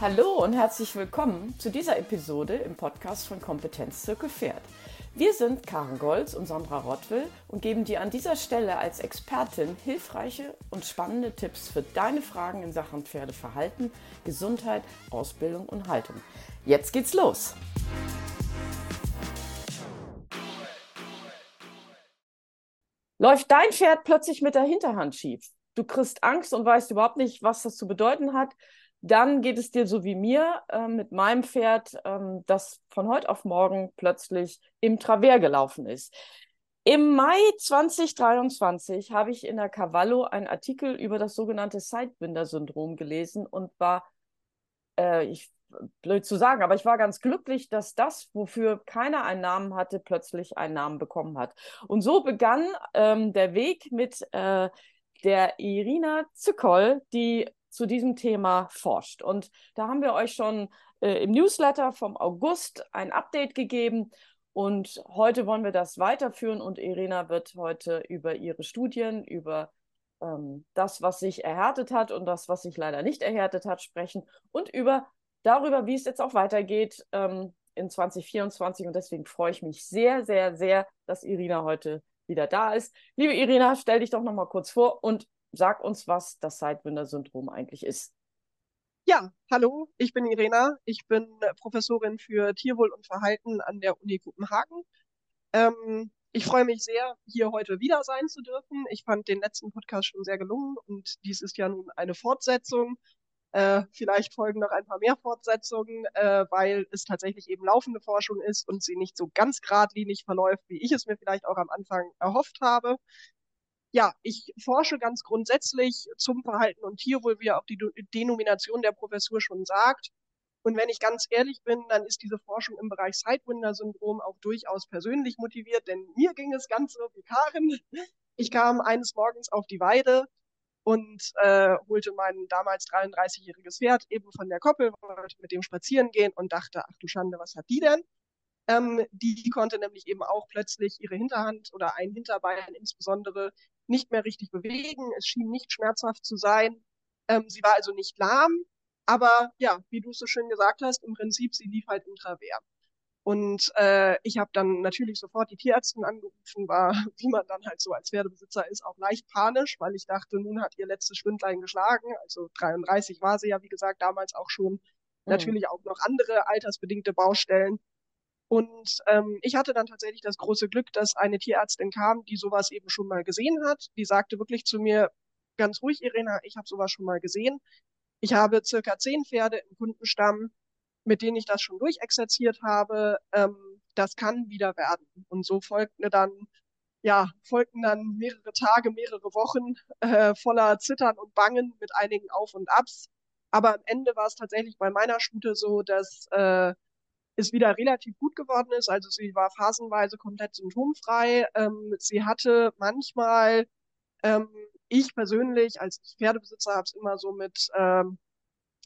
Hallo und herzlich willkommen zu dieser Episode im Podcast von Kompetenzzirkel Pferd. Wir sind Karen Golz und Sandra Rottwill und geben dir an dieser Stelle als Expertin hilfreiche und spannende Tipps für deine Fragen in Sachen Pferdeverhalten, Gesundheit, Ausbildung und Haltung. Jetzt geht's los! Läuft dein Pferd plötzlich mit der Hinterhand schief? Du kriegst Angst und weißt überhaupt nicht, was das zu bedeuten hat dann geht es dir so wie mir äh, mit meinem Pferd, ähm, das von heute auf morgen plötzlich im Travers gelaufen ist. Im Mai 2023 habe ich in der Cavallo einen Artikel über das sogenannte Sidewinder-Syndrom gelesen und war, äh, ich, blöd zu sagen, aber ich war ganz glücklich, dass das, wofür keiner einen Namen hatte, plötzlich einen Namen bekommen hat. Und so begann ähm, der Weg mit äh, der Irina Zückoll, die zu diesem Thema forscht. Und da haben wir euch schon äh, im Newsletter vom August ein Update gegeben. Und heute wollen wir das weiterführen und Irina wird heute über ihre Studien, über ähm, das, was sich erhärtet hat und das, was sich leider nicht erhärtet hat, sprechen und über darüber, wie es jetzt auch weitergeht ähm, in 2024. Und deswegen freue ich mich sehr, sehr, sehr, dass Irina heute wieder da ist. Liebe Irina, stell dich doch noch mal kurz vor und sag uns, was das Sidewinder-Syndrom eigentlich ist. Ja, hallo, ich bin Irena. Ich bin Professorin für Tierwohl und Verhalten an der Uni Kopenhagen. Ähm, ich freue mich sehr, hier heute wieder sein zu dürfen. Ich fand den letzten Podcast schon sehr gelungen und dies ist ja nun eine Fortsetzung. Äh, vielleicht folgen noch ein paar mehr Fortsetzungen, äh, weil es tatsächlich eben laufende Forschung ist und sie nicht so ganz geradlinig verläuft, wie ich es mir vielleicht auch am Anfang erhofft habe ja, ich forsche ganz grundsätzlich zum Verhalten und Tierwohl, wie auch die Denomination der Professur schon sagt. Und wenn ich ganz ehrlich bin, dann ist diese Forschung im Bereich Sidewinder-Syndrom auch durchaus persönlich motiviert, denn mir ging es ganz so wie Karin. Ich kam eines Morgens auf die Weide und äh, holte mein damals 33-jähriges Pferd eben von der Koppel, wollte mit dem spazieren gehen und dachte, ach du Schande, was hat die denn? Ähm, die konnte nämlich eben auch plötzlich ihre Hinterhand oder ein Hinterbein insbesondere nicht mehr richtig bewegen. Es schien nicht schmerzhaft zu sein. Ähm, sie war also nicht lahm, aber ja, wie du es so schön gesagt hast, im Prinzip, sie lief halt intravers. Und äh, ich habe dann natürlich sofort die Tierärztin angerufen, war, wie man dann halt so als Pferdebesitzer ist, auch leicht panisch, weil ich dachte, nun hat ihr letztes Schwindlein geschlagen. Also 33 war sie ja, wie gesagt, damals auch schon. Mhm. Natürlich auch noch andere altersbedingte Baustellen. Und ähm, ich hatte dann tatsächlich das große Glück, dass eine Tierärztin kam, die sowas eben schon mal gesehen hat. Die sagte wirklich zu mir, ganz ruhig, Irena, ich habe sowas schon mal gesehen. Ich habe circa zehn Pferde im Kundenstamm, mit denen ich das schon durchexerziert habe. Ähm, das kann wieder werden. Und so folgten dann, ja, folgten dann mehrere Tage, mehrere Wochen äh, voller Zittern und Bangen mit einigen Auf und Abs. Aber am Ende war es tatsächlich bei meiner Stute so, dass äh, es wieder relativ gut geworden ist. Also sie war phasenweise komplett symptomfrei. Ähm, sie hatte manchmal, ähm, ich persönlich als Pferdebesitzer habe es immer so mit, ähm,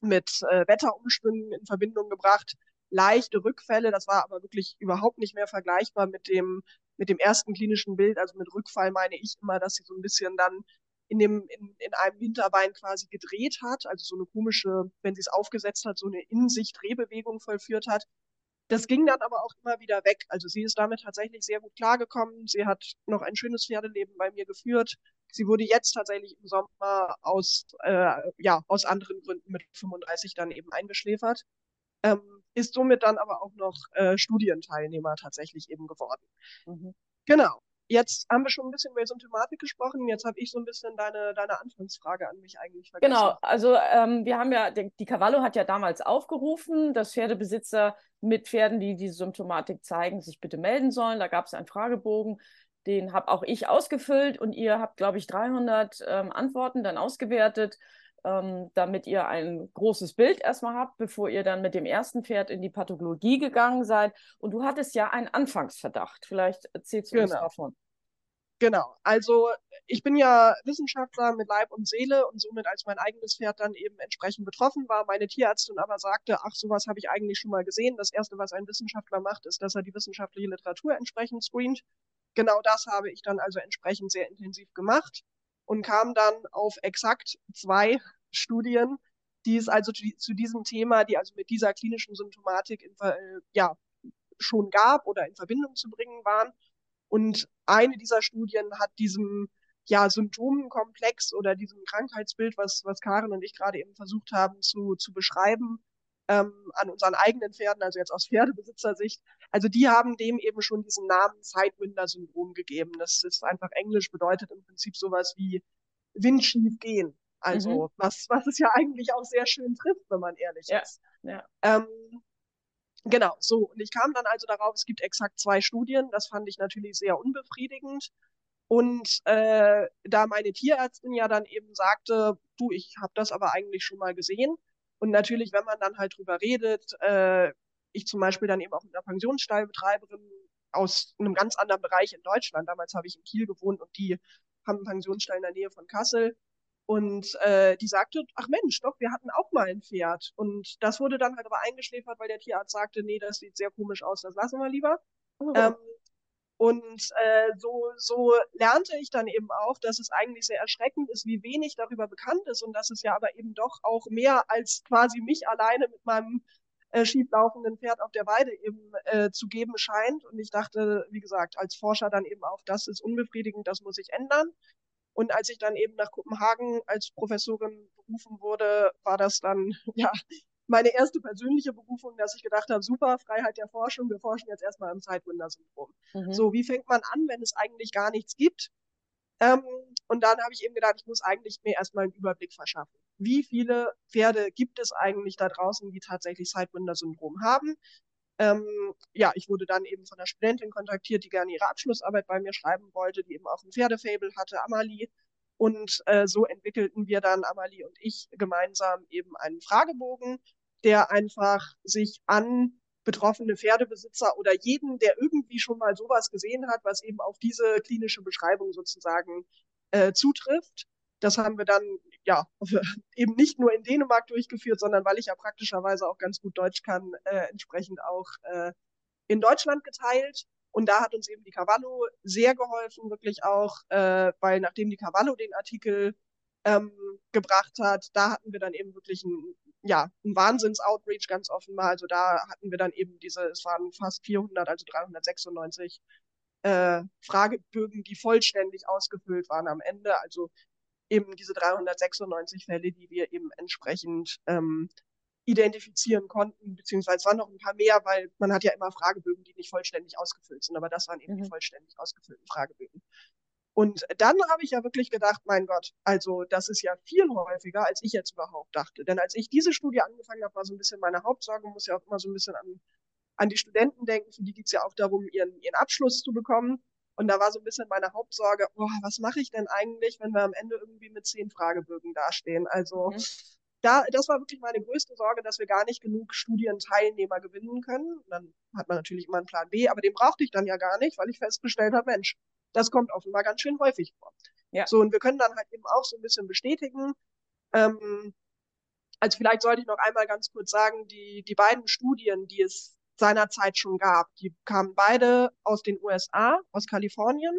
mit äh, Wetterumschwüngen in Verbindung gebracht. Leichte Rückfälle, das war aber wirklich überhaupt nicht mehr vergleichbar mit dem, mit dem ersten klinischen Bild. Also mit Rückfall meine ich immer, dass sie so ein bisschen dann in dem, in, in einem Hinterbein quasi gedreht hat, also so eine komische, wenn sie es aufgesetzt hat, so eine in sich Drehbewegung vollführt hat. Das ging dann aber auch immer wieder weg. Also sie ist damit tatsächlich sehr gut klargekommen. Sie hat noch ein schönes Pferdeleben bei mir geführt. Sie wurde jetzt tatsächlich im Sommer aus, äh, ja, aus anderen Gründen mit 35 dann eben eingeschläfert. Ähm, ist somit dann aber auch noch äh, Studienteilnehmer tatsächlich eben geworden. Mhm. Genau. Jetzt haben wir schon ein bisschen über Symptomatik gesprochen. Jetzt habe ich so ein bisschen deine, deine Anfangsfrage an mich eigentlich vergessen. Genau, also ähm, wir haben ja, die Cavallo hat ja damals aufgerufen, dass Pferdebesitzer mit Pferden, die diese Symptomatik zeigen, sich bitte melden sollen. Da gab es einen Fragebogen, den habe auch ich ausgefüllt und ihr habt, glaube ich, 300 ähm, Antworten dann ausgewertet, ähm, damit ihr ein großes Bild erstmal habt, bevor ihr dann mit dem ersten Pferd in die Pathologie gegangen seid. Und du hattest ja einen Anfangsverdacht. Vielleicht erzählst du genau. uns davon. Genau, also ich bin ja Wissenschaftler mit Leib und Seele und somit als mein eigenes Pferd dann eben entsprechend betroffen war, meine Tierärztin aber sagte, ach, sowas habe ich eigentlich schon mal gesehen. Das Erste, was ein Wissenschaftler macht, ist, dass er die wissenschaftliche Literatur entsprechend screent. Genau das habe ich dann also entsprechend sehr intensiv gemacht und kam dann auf exakt zwei Studien, die es also zu, diesem Thema, die also mit dieser klinischen Symptomatik in, äh, ja, schon gab oder in Verbindung zu bringen waren. Und eine dieser Studien hat diesem ja, Symptomenkomplex oder diesem Krankheitsbild, was, was Karin und ich gerade eben versucht haben zu, zu beschreiben, ähm, an unseren eigenen Pferden, also jetzt aus Pferdebesitzersicht. Also die haben dem eben schon diesen Namen Sidewinder-Syndrom gegeben. Das ist einfach Englisch, bedeutet im Prinzip sowas wie windschief gehen. Also mhm. was, was es ja eigentlich auch sehr schön trifft, wenn man ehrlich ja. ist. Ja. Ähm, genau, so. Und ich kam dann also darauf, es gibt exakt zwei Studien. Das fand ich natürlich sehr unbefriedigend. Und äh, da meine Tierärztin ja dann eben sagte, du, ich habe das aber eigentlich schon mal gesehen, und natürlich, wenn man dann halt drüber redet, äh, ich zum Beispiel dann eben auch mit einer Pensionsstallbetreiberin aus einem ganz anderen Bereich in Deutschland, damals habe ich in Kiel gewohnt und die haben einen Pensionsstall in der Nähe von Kassel. Und äh, die sagte, ach Mensch, doch, wir hatten auch mal ein Pferd. Und das wurde dann halt aber eingeschläfert, weil der Tierarzt sagte, nee, das sieht sehr komisch aus, das lassen wir lieber. Oh. Ähm, und äh, so, so lernte ich dann eben auch, dass es eigentlich sehr erschreckend ist, wie wenig darüber bekannt ist und dass es ja aber eben doch auch mehr als quasi mich alleine mit meinem äh, schieflaufenden Pferd auf der Weide eben äh, zu geben scheint. Und ich dachte, wie gesagt, als Forscher dann eben auch, das ist unbefriedigend, das muss sich ändern. Und als ich dann eben nach Kopenhagen als Professorin berufen wurde, war das dann ja meine erste persönliche Berufung, dass ich gedacht habe, super, Freiheit der Forschung, wir forschen jetzt erstmal am Sidewinder-Syndrom. Mhm. So, wie fängt man an, wenn es eigentlich gar nichts gibt? Ähm, und dann habe ich eben gedacht, ich muss eigentlich mir erstmal einen Überblick verschaffen. Wie viele Pferde gibt es eigentlich da draußen, die tatsächlich Sidewinder-Syndrom haben? Ähm, ja, ich wurde dann eben von einer Studentin kontaktiert, die gerne ihre Abschlussarbeit bei mir schreiben wollte, die eben auch ein Pferdefable hatte, Amalie. Und äh, so entwickelten wir dann, Amalie und ich, gemeinsam eben einen Fragebogen, der einfach sich an betroffene Pferdebesitzer oder jeden, der irgendwie schon mal sowas gesehen hat, was eben auf diese klinische Beschreibung sozusagen äh, zutrifft. Das haben wir dann ja eben nicht nur in Dänemark durchgeführt, sondern weil ich ja praktischerweise auch ganz gut Deutsch kann, äh, entsprechend auch äh, in Deutschland geteilt. Und da hat uns eben die Cavallo sehr geholfen, wirklich auch, äh, weil nachdem die Cavallo den Artikel ähm, gebracht hat, da hatten wir dann eben wirklich ein ja, ein Wahnsinns-Outreach ganz offenbar. Also da hatten wir dann eben diese, es waren fast 400, also 396 äh, Fragebögen, die vollständig ausgefüllt waren am Ende. Also eben diese 396 Fälle, die wir eben entsprechend ähm, identifizieren konnten, beziehungsweise es waren noch ein paar mehr, weil man hat ja immer Fragebögen, die nicht vollständig ausgefüllt sind, aber das waren eben mhm. die vollständig ausgefüllten Fragebögen. Und dann habe ich ja wirklich gedacht, mein Gott, also das ist ja viel häufiger, als ich jetzt überhaupt dachte. Denn als ich diese Studie angefangen habe, war so ein bisschen meine Hauptsorge, muss ja auch immer so ein bisschen an, an die Studenten denken, für die geht es ja auch darum, ihren, ihren Abschluss zu bekommen. Und da war so ein bisschen meine Hauptsorge, oh, was mache ich denn eigentlich, wenn wir am Ende irgendwie mit zehn Fragebögen dastehen? Also mhm. da, das war wirklich meine größte Sorge, dass wir gar nicht genug Studienteilnehmer gewinnen können. Und dann hat man natürlich immer einen Plan B, aber den brauchte ich dann ja gar nicht, weil ich festgestellt habe, Mensch, das kommt offenbar ganz schön häufig vor. Ja. So, und wir können dann halt eben auch so ein bisschen bestätigen. Ähm, also vielleicht sollte ich noch einmal ganz kurz sagen, die, die beiden Studien, die es seinerzeit schon gab, die kamen beide aus den USA, aus Kalifornien.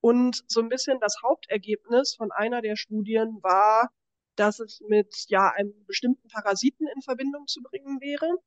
Und so ein bisschen das Hauptergebnis von einer der Studien war, dass es mit ja einem bestimmten Parasiten in Verbindung zu bringen wäre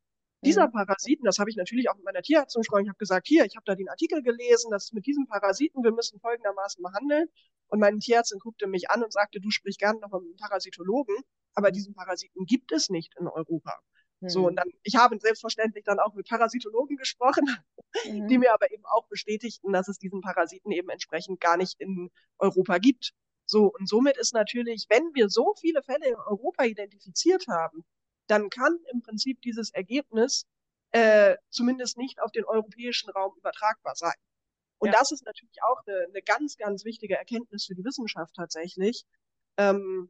dieser mhm. Parasiten, das habe ich natürlich auch mit meiner Tierärztin gesprochen, ich habe gesagt, hier, ich habe da den Artikel gelesen, dass mit diesem Parasiten, wir müssen folgendermaßen behandeln. Und meine Tierärztin guckte mich an und sagte, du sprich gerne noch mit einem Parasitologen, aber diesen Parasiten gibt es nicht in Europa. Mhm. So, und dann, ich habe selbstverständlich dann auch mit Parasitologen gesprochen, mhm. die mir aber eben auch bestätigten, dass es diesen Parasiten eben entsprechend gar nicht in Europa gibt. So, und somit ist natürlich, wenn wir so viele Fälle in Europa identifiziert haben, dann kann im Prinzip dieses Ergebnis äh, zumindest nicht auf den europäischen Raum übertragbar sein. Und ja. das ist natürlich auch eine, eine, ganz, ganz wichtige Erkenntnis für die Wissenschaft tatsächlich. Ähm,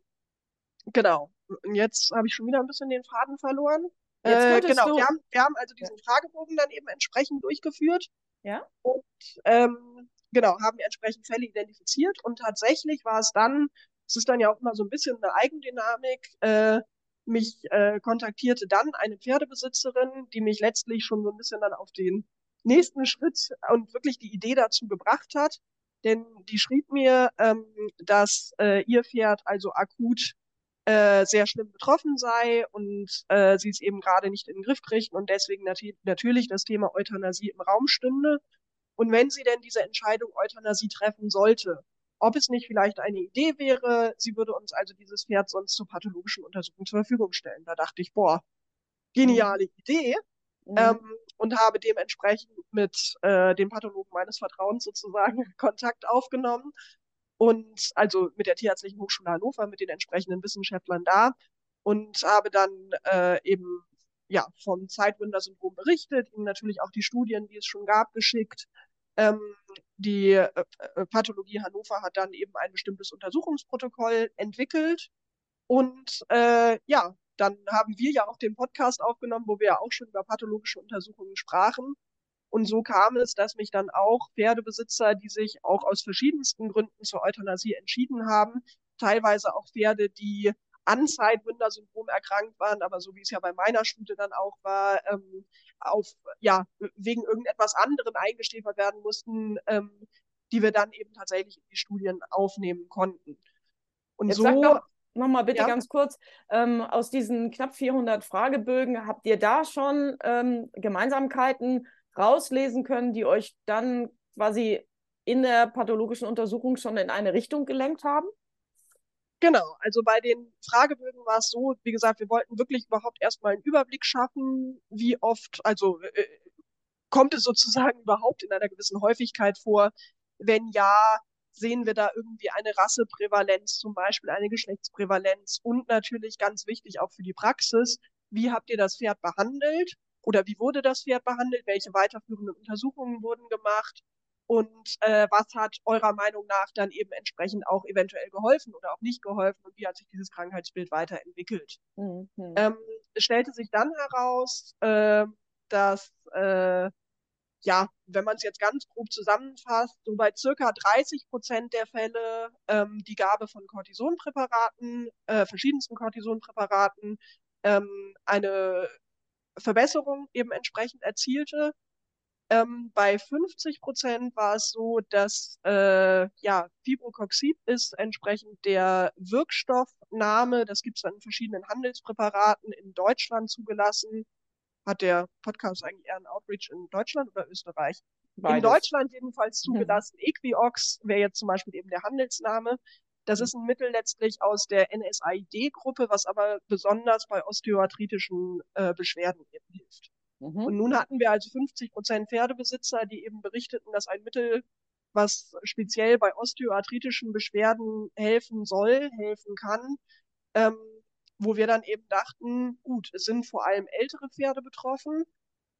genau. Und jetzt habe ich schon wieder ein bisschen den Faden verloren. Äh, genau, wir haben, wir haben also diesen ja. Fragebogen dann eben entsprechend durchgeführt. Ja. Und ähm, genau, haben entsprechend Fälle identifiziert. Und tatsächlich war es dann, es ist dann ja auch immer so ein bisschen eine Eigendynamik, äh, mich äh, kontaktierte dann eine Pferdebesitzerin, die mich letztlich schon so ein bisschen dann auf den nächsten Schritt und wirklich die Idee dazu gebracht hat. Denn die schrieb mir, ähm, dass äh, ihr Pferd also akut äh, sehr schlimm betroffen sei und äh, sie es eben gerade nicht in den Griff kriegten und deswegen nat natürlich das Thema Euthanasie im Raum stünde. Und wenn sie denn diese Entscheidung Euthanasie treffen sollte, ob es nicht vielleicht eine Idee wäre, sie würde uns also dieses Pferd sonst zur pathologischen Untersuchung zur Verfügung stellen. Da dachte ich, boah, geniale mhm. Idee. Mhm. Ähm, und habe dementsprechend mit äh, dem Pathologen meines Vertrauens sozusagen Kontakt aufgenommen und also mit der Tierärztlichen Hochschule Hannover, mit den entsprechenden Wissenschaftlern da und habe dann äh, eben ja vom Zeitwinder-Syndrom berichtet, ihnen natürlich auch die Studien, die es schon gab, geschickt. Ähm, die äh, äh Pathologie Hannover hat dann eben ein bestimmtes Untersuchungsprotokoll entwickelt und äh, ja, dann haben wir ja auch den Podcast aufgenommen, wo wir ja auch schon über pathologische Untersuchungen sprachen. Und so kam es, dass mich dann auch Pferdebesitzer, die sich auch aus verschiedensten Gründen zur Euthanasie entschieden haben, teilweise auch Pferde, die an Sidewinder-Syndrom erkrankt waren, aber so wie es ja bei meiner Studie dann auch war, ähm, auf, ja, wegen irgendetwas anderem eingestäfert werden mussten, ähm, die wir dann eben tatsächlich in die Studien aufnehmen konnten. Und Jetzt so. Sag doch nochmal bitte ja. ganz kurz, ähm, aus diesen knapp 400 Fragebögen, habt ihr da schon ähm, Gemeinsamkeiten rauslesen können, die euch dann quasi in der pathologischen Untersuchung schon in eine Richtung gelenkt haben? Genau, also bei den Fragebögen war es so, wie gesagt, wir wollten wirklich überhaupt erstmal einen Überblick schaffen, wie oft, also äh, kommt es sozusagen überhaupt in einer gewissen Häufigkeit vor? Wenn ja, sehen wir da irgendwie eine Rasseprävalenz, zum Beispiel eine Geschlechtsprävalenz und natürlich ganz wichtig auch für die Praxis, wie habt ihr das Pferd behandelt? Oder wie wurde das Pferd behandelt, welche weiterführenden Untersuchungen wurden gemacht und äh, was hat eurer Meinung nach dann eben entsprechend auch eventuell geholfen oder auch nicht geholfen und wie hat sich dieses Krankheitsbild weiterentwickelt. Mhm. Ähm, es stellte sich dann heraus, äh, dass äh, ja, wenn man es jetzt ganz grob zusammenfasst, so bei circa 30 Prozent der Fälle ähm, die Gabe von Cortisonpräparaten, äh, verschiedensten Cortisonpräparaten, ähm, eine Verbesserung eben entsprechend erzielte. Ähm, bei 50 Prozent war es so, dass äh, ja, Fibrocoxib ist entsprechend der Wirkstoffname. Das gibt es dann in verschiedenen Handelspräparaten in Deutschland zugelassen. Hat der Podcast eigentlich eher einen Outreach in Deutschland oder Österreich? Beides. In Deutschland jedenfalls zugelassen. Equiox wäre jetzt zum Beispiel eben der Handelsname. Das ist ein Mittel letztlich aus der NSAID-Gruppe, was aber besonders bei osteoarthritischen äh, Beschwerden eben hilft. Mhm. Und nun hatten wir also 50 Prozent Pferdebesitzer, die eben berichteten, dass ein Mittel, was speziell bei osteoarthritischen Beschwerden helfen soll, helfen kann, ähm, wo wir dann eben dachten, gut, es sind vor allem ältere Pferde betroffen,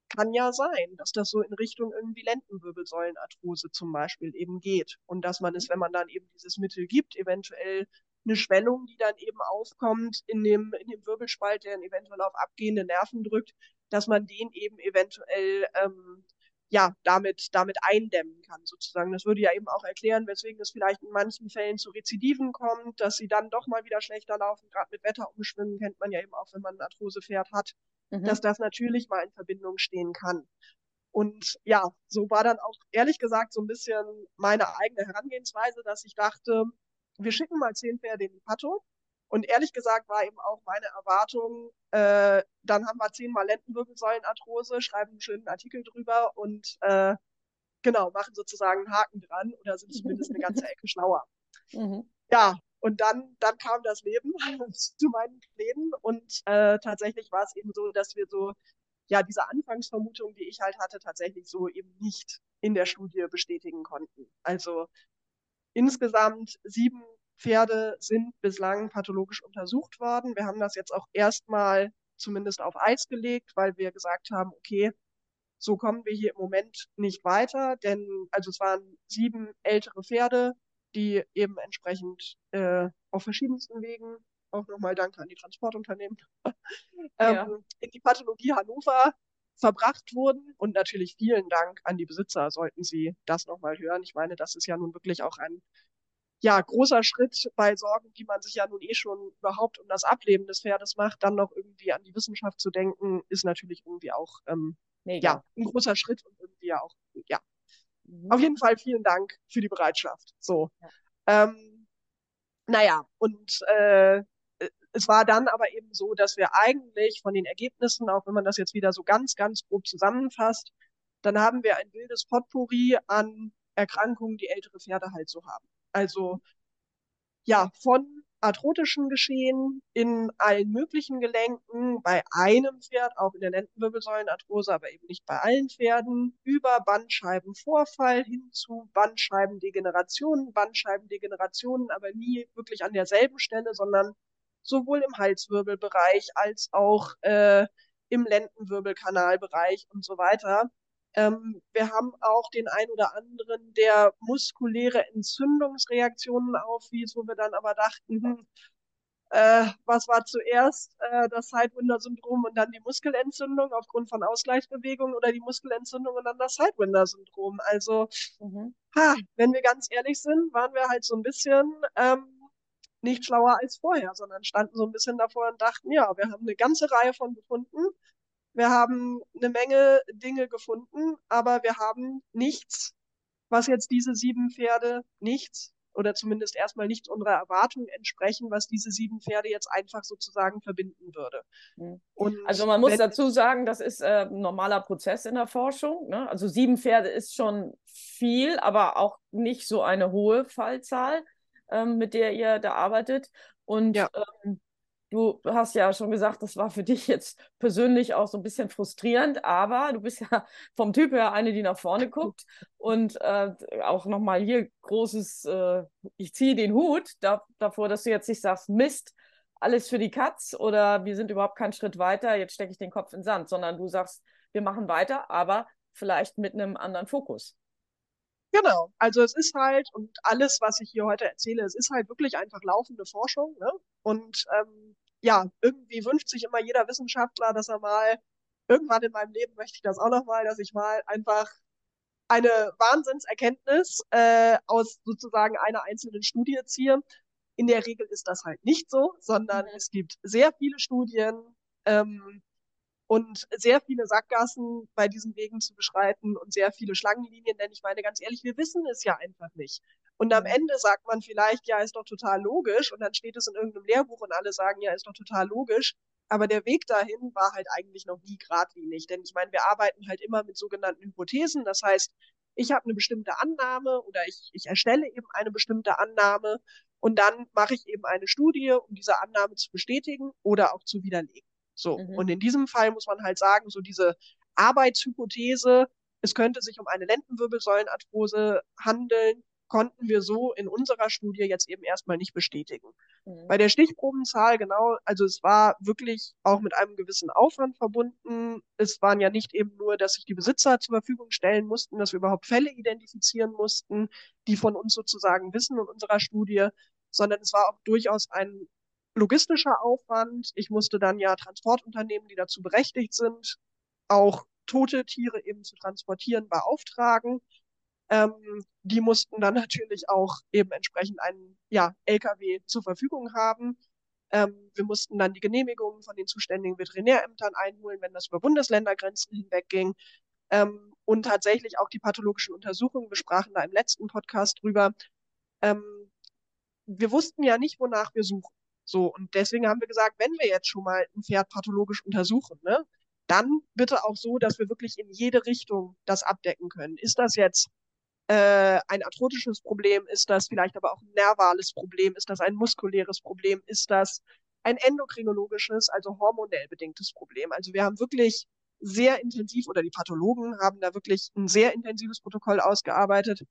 kann ja sein, dass das so in Richtung irgendwie Lendenwirbelsäulenarthrose zum Beispiel eben geht. Und dass man es, wenn man dann eben dieses Mittel gibt, eventuell eine Schwellung, die dann eben aufkommt in dem, in dem Wirbelspalt, der dann eventuell auf abgehende Nerven drückt, dass man den eben eventuell ähm, ja, damit, damit eindämmen kann, sozusagen. Das würde ja eben auch erklären, weswegen es vielleicht in manchen Fällen zu Rezidiven kommt, dass sie dann doch mal wieder schlechter laufen. Gerade mit Wetterumschwimmen kennt man ja eben auch, wenn man ein Arthrosepferd hat, mhm. dass das natürlich mal in Verbindung stehen kann. Und ja, so war dann auch ehrlich gesagt so ein bisschen meine eigene Herangehensweise, dass ich dachte, wir schicken mal zehn Pferde in die Pato. Und ehrlich gesagt war eben auch meine Erwartung, äh, dann haben wir zehnmal Lendenwirbelsäulenarthrose, schreiben einen schönen Artikel drüber und äh, genau, machen sozusagen einen Haken dran oder sind zumindest eine ganze Ecke schlauer. Mhm. Ja, und dann, dann kam das Leben zu meinen Plänen und äh, tatsächlich war es eben so, dass wir so, ja, diese Anfangsvermutung, die ich halt hatte, tatsächlich so eben nicht in der Studie bestätigen konnten. Also insgesamt sieben Pferde sind bislang pathologisch untersucht worden. Wir haben das jetzt auch erstmal zumindest auf Eis gelegt, weil wir gesagt haben, okay, so kommen wir hier im Moment nicht weiter, denn also es waren sieben ältere Pferde, die eben entsprechend äh, auf verschiedensten Wegen, auch nochmal Danke an die Transportunternehmen, ähm, ja. in die Pathologie Hannover verbracht wurden. Und natürlich vielen Dank an die Besitzer, sollten Sie das nochmal hören. Ich meine, das ist ja nun wirklich auch ein ja, großer Schritt bei Sorgen, die man sich ja nun eh schon überhaupt um das Ableben des Pferdes macht, dann noch irgendwie an die Wissenschaft zu denken, ist natürlich irgendwie auch ähm, ja, ein großer Schritt und irgendwie ja auch, ja, Mhm. Auf jeden Fall vielen Dank für die Bereitschaft. So. Ja. Ähm, naja, und äh, es war dann aber eben so, dass wir eigentlich von den Ergebnissen, auch wenn man das jetzt wieder so ganz, ganz grob zusammenfasst, dann haben wir ein wildes Potpourri an Erkrankungen, die ältere Pferde halt so haben. Also ja, von arthrotischen Geschehen in allen möglichen Gelenken, bei einem Pferd, auch in der Lendenwirbelsäulenarthrose, aber eben nicht bei allen Pferden, über Bandscheibenvorfall hin zu Bandscheibendegenerationen, Bandscheibendegenerationen, aber nie wirklich an derselben Stelle, sondern sowohl im Halswirbelbereich als auch äh, im Lendenwirbelkanalbereich und so weiter. Ähm, wir haben auch den ein oder anderen, der muskuläre Entzündungsreaktionen aufwies, wo wir dann aber dachten, hm, äh, was war zuerst äh, das Sidewinder-Syndrom und dann die Muskelentzündung aufgrund von Ausgleichsbewegungen oder die Muskelentzündung und dann das Sidewinder-Syndrom. Also, mhm. ha, wenn wir ganz ehrlich sind, waren wir halt so ein bisschen ähm, nicht schlauer als vorher, sondern standen so ein bisschen davor und dachten, ja, wir haben eine ganze Reihe von Befunden wir haben eine Menge Dinge gefunden, aber wir haben nichts, was jetzt diese sieben Pferde nichts oder zumindest erstmal nicht unserer Erwartung entsprechen, was diese sieben Pferde jetzt einfach sozusagen verbinden würde. Mhm. also man muss dazu sagen, das ist äh, ein normaler Prozess in der Forschung. Ne? Also sieben Pferde ist schon viel, aber auch nicht so eine hohe Fallzahl, ähm, mit der ihr da arbeitet. Und ja. ähm, Du hast ja schon gesagt, das war für dich jetzt persönlich auch so ein bisschen frustrierend, aber du bist ja vom Typ her eine, die nach vorne guckt und äh, auch nochmal hier großes, äh, ich ziehe den Hut da, davor, dass du jetzt nicht sagst, Mist, alles für die Katz oder wir sind überhaupt keinen Schritt weiter, jetzt stecke ich den Kopf in den Sand, sondern du sagst, wir machen weiter, aber vielleicht mit einem anderen Fokus. Genau, also es ist halt, und alles, was ich hier heute erzähle, es ist halt wirklich einfach laufende Forschung. Ne? Und ähm, ja, irgendwie wünscht sich immer jeder Wissenschaftler, dass er mal, irgendwann in meinem Leben möchte ich das auch nochmal, dass ich mal einfach eine Wahnsinnserkenntnis äh, aus sozusagen einer einzelnen Studie ziehe. In der Regel ist das halt nicht so, sondern mhm. es gibt sehr viele Studien, ähm, und sehr viele Sackgassen bei diesen Wegen zu beschreiten und sehr viele Schlangenlinien, denn ich meine ganz ehrlich, wir wissen es ja einfach nicht. Und am. Ende sagt man vielleicht, ja, ist doch total logisch und dann steht es in irgendeinem Lehrbuch und alle sagen, ja, ist doch total logisch. Aber der Weg dahin war halt eigentlich noch nie geradlinig, denn ich meine, wir arbeiten halt immer mit sogenannten Hypothesen. Das heißt, ich habe eine bestimmte Annahme oder ich, ich erstelle eben eine bestimmte Annahme und dann mache ich eben eine Studie, um diese Annahme zu bestätigen oder auch zu widerlegen. So. Mhm. Und in diesem Fall muss man halt sagen, so diese Arbeitshypothese, es könnte sich um eine Lendenwirbelsäulenarthrose handeln, konnten wir so in unserer Studie jetzt eben erstmal nicht bestätigen. Mhm. Bei der Stichprobenzahl, genau, also es war wirklich auch mit einem gewissen Aufwand verbunden. Es waren ja nicht eben nur, dass sich die Besitzer zur Verfügung stellen mussten, dass wir überhaupt Fälle identifizieren mussten, die von uns sozusagen wissen in unserer Studie, sondern es war auch durchaus ein logistischer Aufwand. Ich musste dann ja Transportunternehmen, die dazu berechtigt sind, auch tote Tiere eben zu transportieren, beauftragen. Ähm, die mussten dann natürlich auch eben entsprechend einen ja, LKW zur Verfügung haben. Ähm, wir mussten dann die Genehmigungen von den zuständigen Veterinärämtern einholen, wenn das über Bundesländergrenzen hinwegging. Ähm, und tatsächlich auch die pathologischen Untersuchungen. Wir sprachen da im letzten Podcast drüber. Ähm, wir wussten ja nicht, wonach wir suchen. So, und deswegen haben wir gesagt, wenn wir jetzt schon mal ein Pferd pathologisch untersuchen, ne, dann bitte auch so, dass wir wirklich in jede Richtung das abdecken können. Ist das jetzt äh, ein arthrotisches Problem? Ist das vielleicht aber auch ein nervales Problem? Ist das ein muskuläres Problem? Ist das ein endokrinologisches, also hormonell bedingtes Problem? Also wir haben wirklich sehr intensiv oder die Pathologen haben da wirklich ein sehr intensives Protokoll ausgearbeitet,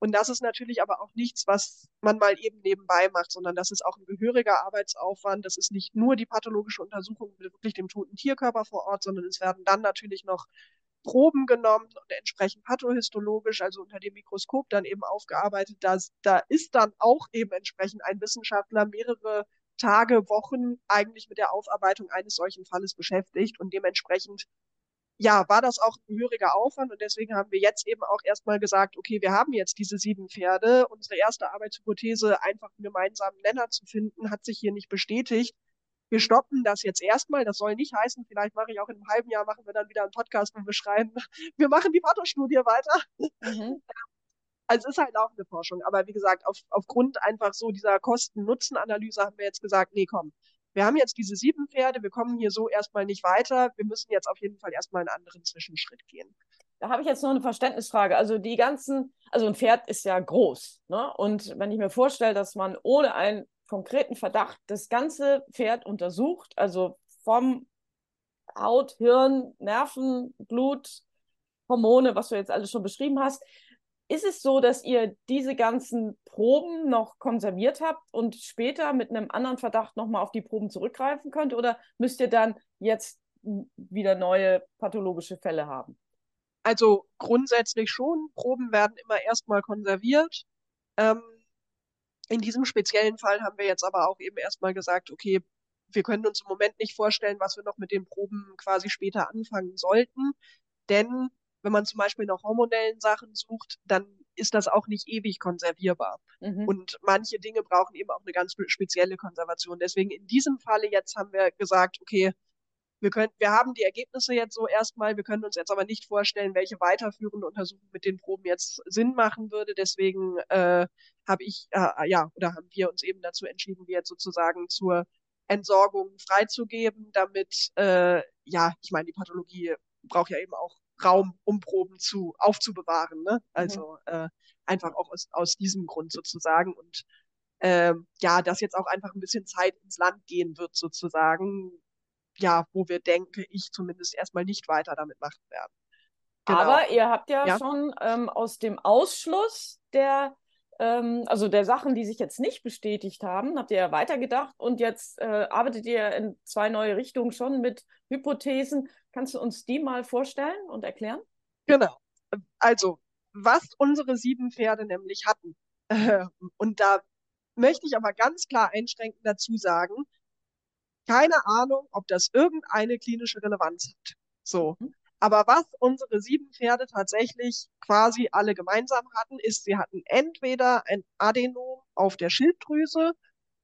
und das ist natürlich aber auch nichts, was man mal eben nebenbei macht, sondern das ist auch ein gehöriger Arbeitsaufwand. Das ist nicht nur die pathologische Untersuchung mit wirklich dem toten Tierkörper vor Ort, sondern es werden dann natürlich noch Proben genommen und entsprechend pathohistologisch, also unter dem Mikroskop dann eben aufgearbeitet. Das, da ist dann auch eben entsprechend ein Wissenschaftler mehrere Tage, Wochen eigentlich mit der Aufarbeitung eines solchen Falles beschäftigt und dementsprechend ja, war das auch ein gehöriger Aufwand und deswegen haben wir jetzt eben auch erstmal gesagt, okay, wir haben jetzt diese sieben Pferde. Unsere erste Arbeitshypothese, einfach einen gemeinsamen Nenner zu finden, hat sich hier nicht bestätigt. Wir stoppen das jetzt erstmal. Das soll nicht heißen, vielleicht mache ich auch in einem halben Jahr, machen wir dann wieder einen Podcast, wo wir schreiben, wir machen die Pathostudie weiter. Mhm. Also es ist halt auch eine Forschung. Aber wie gesagt, auf, aufgrund einfach so dieser Kosten-Nutzen-Analyse haben wir jetzt gesagt, nee, komm, wir haben jetzt diese sieben Pferde, wir kommen hier so erstmal nicht weiter, wir müssen jetzt auf jeden Fall erstmal einen anderen Zwischenschritt gehen. Da habe ich jetzt noch eine Verständnisfrage. Also die ganzen, also ein Pferd ist ja groß, ne? Und wenn ich mir vorstelle, dass man ohne einen konkreten Verdacht das ganze Pferd untersucht, also vom Haut, Hirn, Nerven, Blut, Hormone, was du jetzt alles schon beschrieben hast, ist es so, dass ihr diese ganzen Proben noch konserviert habt und später mit einem anderen Verdacht nochmal auf die Proben zurückgreifen könnt? Oder müsst ihr dann jetzt wieder neue pathologische Fälle haben? Also grundsätzlich schon. Proben werden immer erstmal konserviert. Ähm, in diesem speziellen Fall haben wir jetzt aber auch eben erstmal gesagt, okay, wir können uns im Moment nicht vorstellen, was wir noch mit den Proben quasi später anfangen sollten. Denn wenn man zum Beispiel nach hormonellen Sachen sucht, dann ist das auch nicht ewig konservierbar. Mhm. Und manche Dinge brauchen eben auch eine ganz spezielle Konservation. Deswegen in diesem Falle jetzt haben wir gesagt, okay, wir können, wir haben die Ergebnisse jetzt so erstmal, wir können uns jetzt aber nicht vorstellen, welche weiterführende Untersuchung mit den Proben jetzt Sinn machen würde. Deswegen äh, habe ich, äh, ja, oder haben wir uns eben dazu entschieden, die jetzt sozusagen zur Entsorgung freizugeben, damit, äh, ja, ich meine, die Pathologie braucht ja eben auch Raum, um Proben zu aufzubewahren. Ne? Also mhm. äh, einfach auch aus, aus diesem Grund sozusagen. Und äh, ja, dass jetzt auch einfach ein bisschen Zeit ins Land gehen wird, sozusagen, ja, wo wir, denke ich, zumindest erstmal nicht weiter damit machen werden. Genau. Aber ihr habt ja, ja? schon ähm, aus dem Ausschluss der ähm, also der Sachen, die sich jetzt nicht bestätigt haben, habt ihr ja weitergedacht und jetzt äh, arbeitet ihr in zwei neue Richtungen schon mit Hypothesen. Kannst du uns die mal vorstellen und erklären? Genau. Also, was unsere sieben Pferde nämlich hatten, äh, und da möchte ich aber ganz klar einschränkend dazu sagen, keine Ahnung, ob das irgendeine klinische Relevanz hat. So. Mhm. Aber was unsere sieben Pferde tatsächlich quasi alle gemeinsam hatten, ist, sie hatten entweder ein Adenom auf der Schilddrüse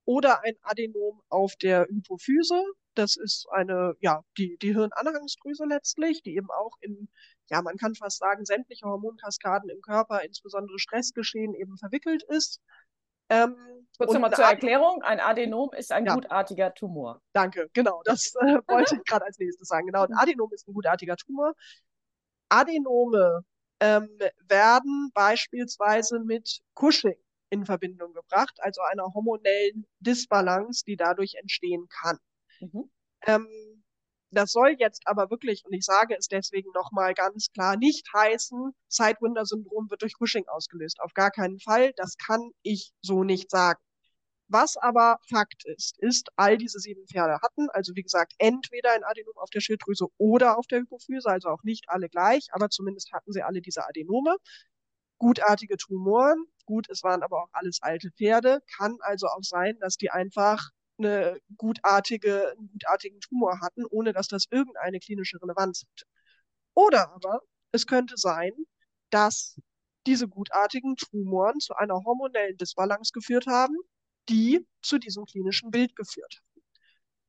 oder ein Adenom auf der Hypophyse. Das ist eine, ja, die, die Hirnanhangsdrüse letztlich, die eben auch in, ja, man kann fast sagen, sämtliche Hormonkaskaden im Körper, insbesondere Stressgeschehen, eben verwickelt ist. Ähm, Kurz nochmal zur Erklärung, ein Adenom ist ein ja. gutartiger Tumor. Danke, genau, das äh, wollte ich gerade als nächstes sagen. Genau, ein mhm. Adenom ist ein gutartiger Tumor. Adenome ähm, werden beispielsweise mit Cushing in Verbindung gebracht, also einer hormonellen Disbalance, die dadurch entstehen kann. Mhm. Ähm, das soll jetzt aber wirklich, und ich sage es deswegen nochmal ganz klar, nicht heißen, Sidewinder-Syndrom wird durch Cushing ausgelöst. Auf gar keinen Fall. Das kann ich so nicht sagen. Was aber Fakt ist, ist, all diese sieben Pferde hatten, also wie gesagt, entweder ein Adenom auf der Schilddrüse oder auf der Hypophyse, also auch nicht alle gleich, aber zumindest hatten sie alle diese Adenome. Gutartige Tumoren, gut, es waren aber auch alles alte Pferde, kann also auch sein, dass die einfach eine gutartige, einen gutartigen Tumor hatten, ohne dass das irgendeine klinische Relevanz hat. Oder aber es könnte sein, dass diese gutartigen Tumoren zu einer hormonellen Disbalance geführt haben, die zu diesem klinischen Bild geführt haben.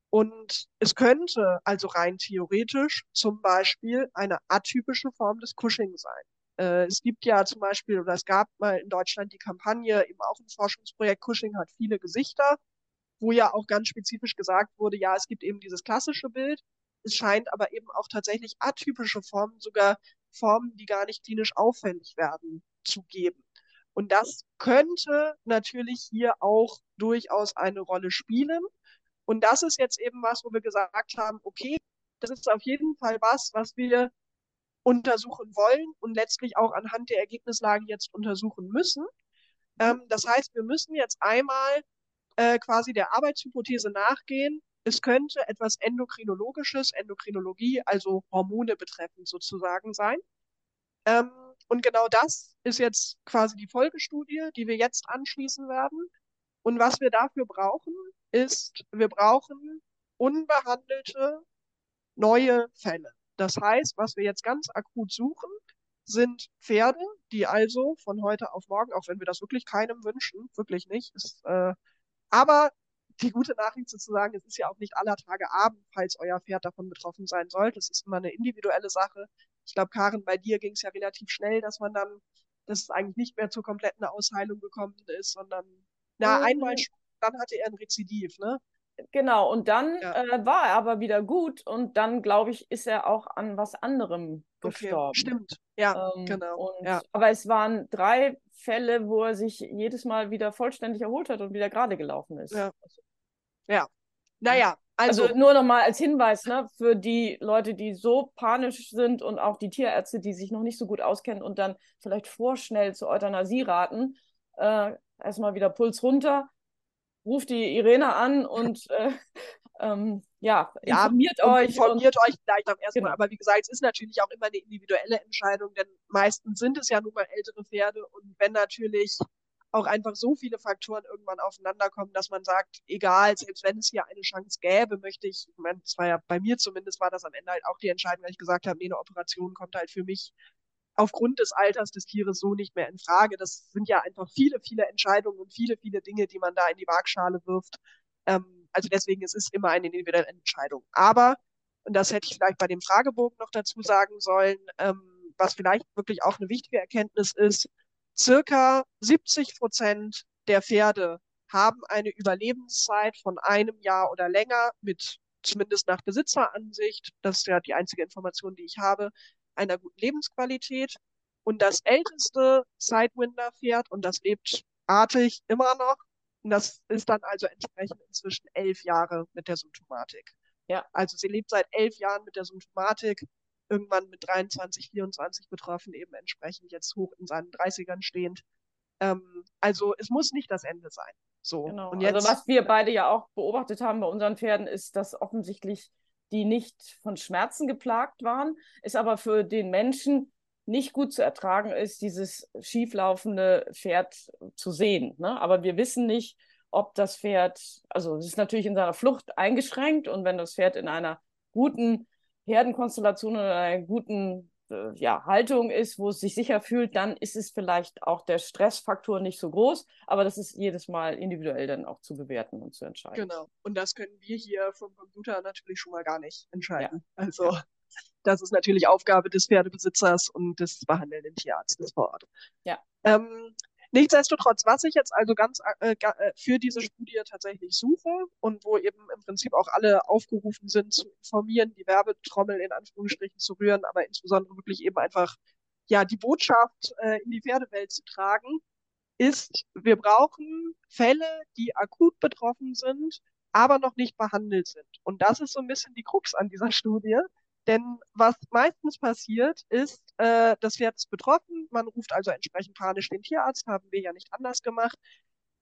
Und es könnte also rein theoretisch zum Beispiel eine atypische Form des Cushing sein. Äh, es gibt ja zum Beispiel, oder es gab mal in Deutschland die Kampagne, eben auch ein Forschungsprojekt, Cushing hat viele Gesichter wo ja auch ganz spezifisch gesagt wurde, ja, es gibt eben dieses klassische Bild. Es scheint aber eben auch tatsächlich atypische Formen, sogar Formen, die gar nicht klinisch auffällig werden, zu geben. Und das könnte natürlich hier auch durchaus eine Rolle spielen. Und das ist jetzt eben was, wo wir gesagt haben, okay, das ist auf jeden Fall was, was wir untersuchen wollen und letztlich auch anhand der Ergebnislage jetzt untersuchen müssen. Ähm, das heißt, wir müssen jetzt einmal äh, quasi der Arbeitshypothese nachgehen, es könnte etwas Endokrinologisches, Endokrinologie, also Hormone betreffend sozusagen sein. Ähm, und genau das ist jetzt quasi die Folgestudie, die wir jetzt anschließen werden. Und was wir dafür brauchen, ist, wir brauchen unbehandelte neue Fälle. Das heißt, was wir jetzt ganz akut suchen, sind Pferde, die also von heute auf morgen, auch wenn wir das wirklich keinem wünschen, wirklich nicht, ist äh, aber die gute Nachricht sozusagen, es ist ja auch nicht aller Tage Abend, falls euer Pferd davon betroffen sein sollte. Es ist immer eine individuelle Sache. Ich glaube, Karin, bei dir ging es ja relativ schnell, dass man dann, dass es eigentlich nicht mehr zur kompletten Ausheilung gekommen ist, sondern na, mhm. einmal schon, dann hatte er ein Rezidiv, ne? Genau, und dann ja. äh, war er aber wieder gut und dann, glaube ich, ist er auch an was anderem gestorben. Okay, stimmt, ja, ähm, genau. Und, ja. Aber es waren drei Fälle, wo er sich jedes Mal wieder vollständig erholt hat und wieder gerade gelaufen ist. Ja, ja. naja, also, also nur nochmal als Hinweis ne, für die Leute, die so panisch sind und auch die Tierärzte, die sich noch nicht so gut auskennen und dann vielleicht vorschnell zur Euthanasie raten. Äh, erstmal wieder Puls runter, ruft die Irene an und äh, ähm, ja, informiert ja, euch. Informiert euch vielleicht auch erstmal. Genau. Aber wie gesagt, es ist natürlich auch immer eine individuelle Entscheidung, denn meistens sind es ja nun mal ältere Pferde und wenn natürlich auch einfach so viele Faktoren irgendwann aufeinander kommen, dass man sagt, egal, selbst wenn es hier eine Chance gäbe, möchte ich, ich meine, es war ja bei mir zumindest, war das am Ende halt auch die Entscheidung, weil ich gesagt habe, nee, eine Operation kommt halt für mich aufgrund des Alters des Tieres so nicht mehr in Frage. Das sind ja einfach viele, viele Entscheidungen und viele, viele Dinge, die man da in die Waagschale wirft. Ähm, also deswegen, es ist immer eine individuelle Entscheidung. Aber, und das hätte ich vielleicht bei dem Fragebogen noch dazu sagen sollen, ähm, was vielleicht wirklich auch eine wichtige Erkenntnis ist, circa 70 Prozent der Pferde haben eine Überlebenszeit von einem Jahr oder länger mit zumindest nach Besitzeransicht, das ist ja die einzige Information, die ich habe, einer guten Lebensqualität. Und das älteste Sidewinder-Pferd, und das lebt artig immer noch, und das ist dann also entsprechend inzwischen elf Jahre mit der Symptomatik. Ja. Also sie lebt seit elf Jahren mit der Symptomatik, irgendwann mit 23, 24 betroffen, eben entsprechend jetzt hoch in seinen 30ern stehend. Ähm, also es muss nicht das Ende sein. So. Genau. Und jetzt, also was wir beide ja auch beobachtet haben bei unseren Pferden, ist, dass offensichtlich die nicht von Schmerzen geplagt waren, es aber für den Menschen nicht gut zu ertragen ist, dieses schieflaufende Pferd zu sehen. Ne? Aber wir wissen nicht, ob das Pferd, also es ist natürlich in seiner Flucht eingeschränkt und wenn das Pferd in einer guten Herdenkonstellation oder einer guten äh, ja, Haltung ist, wo es sich sicher fühlt, dann ist es vielleicht auch der Stressfaktor nicht so groß, aber das ist jedes Mal individuell dann auch zu bewerten und zu entscheiden. Genau. Und das können wir hier vom Computer natürlich schon mal gar nicht entscheiden. Ja. Also das ist natürlich Aufgabe des Pferdebesitzers und des behandelnden Tierarztes vor Ort. Ja. Ähm, Nichtsdestotrotz, was ich jetzt also ganz äh, äh, für diese Studie tatsächlich suche und wo eben im Prinzip auch alle aufgerufen sind zu informieren, die Werbetrommel in Anführungsstrichen zu rühren, aber insbesondere wirklich eben einfach ja die Botschaft äh, in die Pferdewelt zu tragen, ist, wir brauchen Fälle, die akut betroffen sind, aber noch nicht behandelt sind. Und das ist so ein bisschen die Krux an dieser Studie. Denn was meistens passiert, ist, äh, das Pferd ist betroffen, man ruft also entsprechend panisch den Tierarzt, haben wir ja nicht anders gemacht.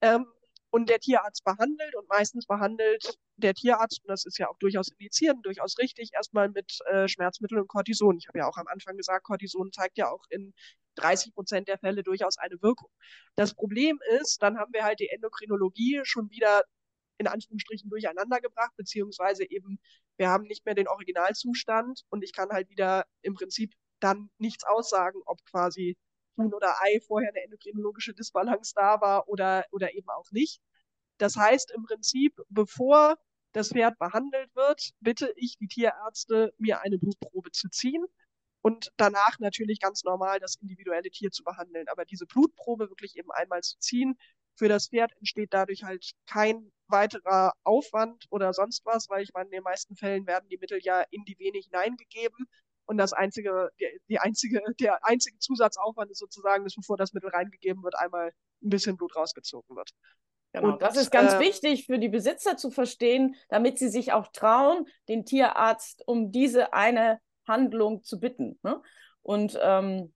Ähm, und der Tierarzt behandelt und meistens behandelt der Tierarzt, und das ist ja auch durchaus indizierend, durchaus richtig, erstmal mit äh, Schmerzmitteln und Cortison. Ich habe ja auch am Anfang gesagt, Cortison zeigt ja auch in 30 Prozent der Fälle durchaus eine Wirkung. Das Problem ist, dann haben wir halt die Endokrinologie schon wieder in Anführungsstrichen durcheinander gebracht, beziehungsweise eben wir haben nicht mehr den Originalzustand und ich kann halt wieder im Prinzip dann nichts aussagen, ob quasi Huhn oder Ei vorher eine endokrinologische Disbalance da war oder, oder eben auch nicht. Das heißt im Prinzip, bevor das Pferd behandelt wird, bitte ich die Tierärzte, mir eine Blutprobe zu ziehen und danach natürlich ganz normal das individuelle Tier zu behandeln. Aber diese Blutprobe wirklich eben einmal zu ziehen, für das Pferd entsteht dadurch halt kein weiterer Aufwand oder sonst was, weil ich meine, in den meisten Fällen werden die Mittel ja in die Vene hineingegeben. Und das einzige, die, die einzige, der einzige Zusatzaufwand ist sozusagen, dass bevor das Mittel reingegeben wird, einmal ein bisschen Blut rausgezogen wird. Genau, und, das ist ganz äh, wichtig für die Besitzer zu verstehen, damit sie sich auch trauen, den Tierarzt um diese eine Handlung zu bitten. Ne? Und ähm,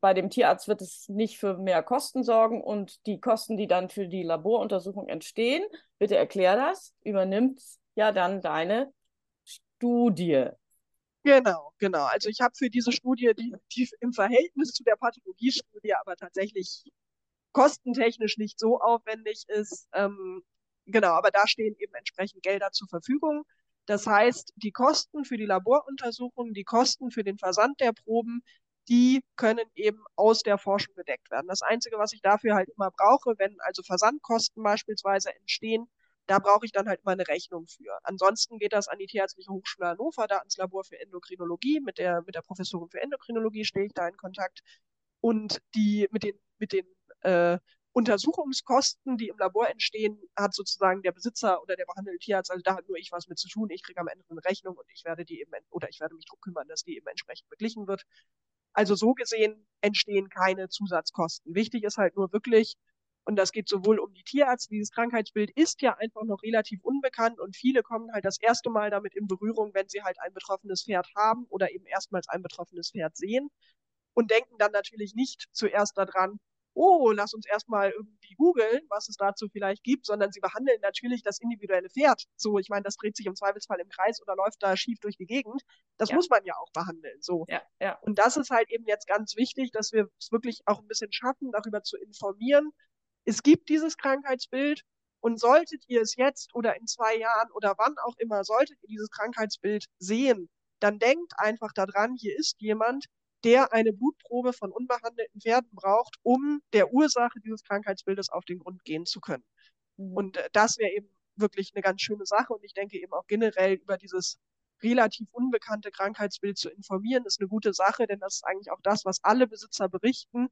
bei dem Tierarzt wird es nicht für mehr Kosten sorgen und die Kosten, die dann für die Laboruntersuchung entstehen, bitte erklär das, übernimmt ja dann deine Studie. Genau, genau. Also ich habe für diese Studie, die, die im Verhältnis zu der Pathologiestudie aber tatsächlich kostentechnisch nicht so aufwendig ist, ähm, genau, aber da stehen eben entsprechend Gelder zur Verfügung. Das heißt, die Kosten für die Laboruntersuchung, die Kosten für den Versand der Proben, die können eben aus der Forschung gedeckt werden. Das Einzige, was ich dafür halt immer brauche, wenn also Versandkosten beispielsweise entstehen, da brauche ich dann halt immer eine Rechnung für. Ansonsten geht das an die Tierärztliche Hochschule Hannover, da ans Labor für Endokrinologie. Mit der, mit der Professorin für Endokrinologie stehe ich da in Kontakt. Und die mit den, mit den äh, Untersuchungskosten, die im Labor entstehen, hat sozusagen der Besitzer oder der behandelte Tierarzt, also da hat nur ich was mit zu tun. Ich kriege am Ende eine Rechnung und ich werde die eben, oder ich werde mich darum kümmern, dass die eben entsprechend beglichen wird. Also so gesehen entstehen keine Zusatzkosten. Wichtig ist halt nur wirklich, und das geht sowohl um die Tierärzte, dieses Krankheitsbild ist ja einfach noch relativ unbekannt und viele kommen halt das erste Mal damit in Berührung, wenn sie halt ein betroffenes Pferd haben oder eben erstmals ein betroffenes Pferd sehen und denken dann natürlich nicht zuerst daran, oh, lass uns erstmal irgendwie googeln, was es dazu vielleicht gibt, sondern sie behandeln natürlich das individuelle Pferd. So, ich meine, das dreht sich im Zweifelsfall im Kreis oder läuft da schief durch die Gegend. Das ja. muss man ja auch behandeln. So. Ja, ja. Und das ist halt eben jetzt ganz wichtig, dass wir es wirklich auch ein bisschen schaffen, darüber zu informieren. Es gibt dieses Krankheitsbild und solltet ihr es jetzt oder in zwei Jahren oder wann auch immer, solltet ihr dieses Krankheitsbild sehen, dann denkt einfach daran, hier ist jemand, der eine Blutprobe von unbehandelten Pferden braucht, um der Ursache dieses Krankheitsbildes auf den Grund gehen zu können. Mhm. Und äh, das wäre eben wirklich eine ganz schöne Sache. Und ich denke eben auch generell über dieses relativ unbekannte Krankheitsbild zu informieren, ist eine gute Sache, denn das ist eigentlich auch das, was alle Besitzer berichten.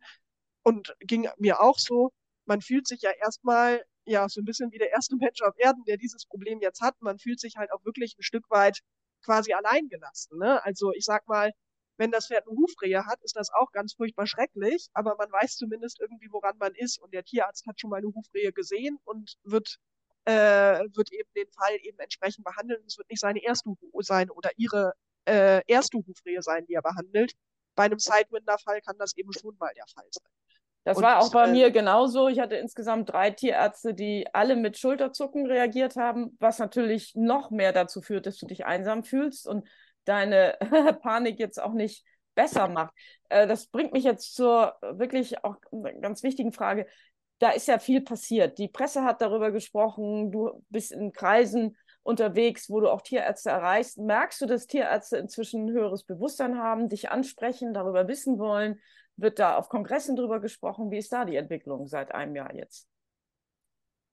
Und ging mir auch so. Man fühlt sich ja erstmal ja so ein bisschen wie der erste Mensch auf Erden, der dieses Problem jetzt hat. Man fühlt sich halt auch wirklich ein Stück weit quasi allein gelassen. Ne? Also ich sag mal, wenn das Pferd eine Hufrehe hat, ist das auch ganz furchtbar schrecklich, aber man weiß zumindest irgendwie, woran man ist. Und der Tierarzt hat schon mal eine Hufrehe gesehen und wird, äh, wird eben den Fall eben entsprechend behandeln. Es wird nicht seine erste Hufe sein oder ihre äh, erste Hufrehe sein, die er behandelt. Bei einem Sidewinder-Fall kann das eben schon mal der Fall sein. Das und, war auch bei äh, mir genauso. Ich hatte insgesamt drei Tierärzte, die alle mit Schulterzucken reagiert haben, was natürlich noch mehr dazu führt, dass du dich einsam fühlst. Und deine Panik jetzt auch nicht besser macht. Äh, das bringt mich jetzt zur wirklich auch ganz wichtigen Frage. Da ist ja viel passiert. Die Presse hat darüber gesprochen, du bist in Kreisen unterwegs, wo du auch Tierärzte erreichst. Merkst du, dass Tierärzte inzwischen ein höheres Bewusstsein haben, dich ansprechen, darüber wissen wollen? Wird da auf Kongressen drüber gesprochen? Wie ist da die Entwicklung seit einem Jahr jetzt?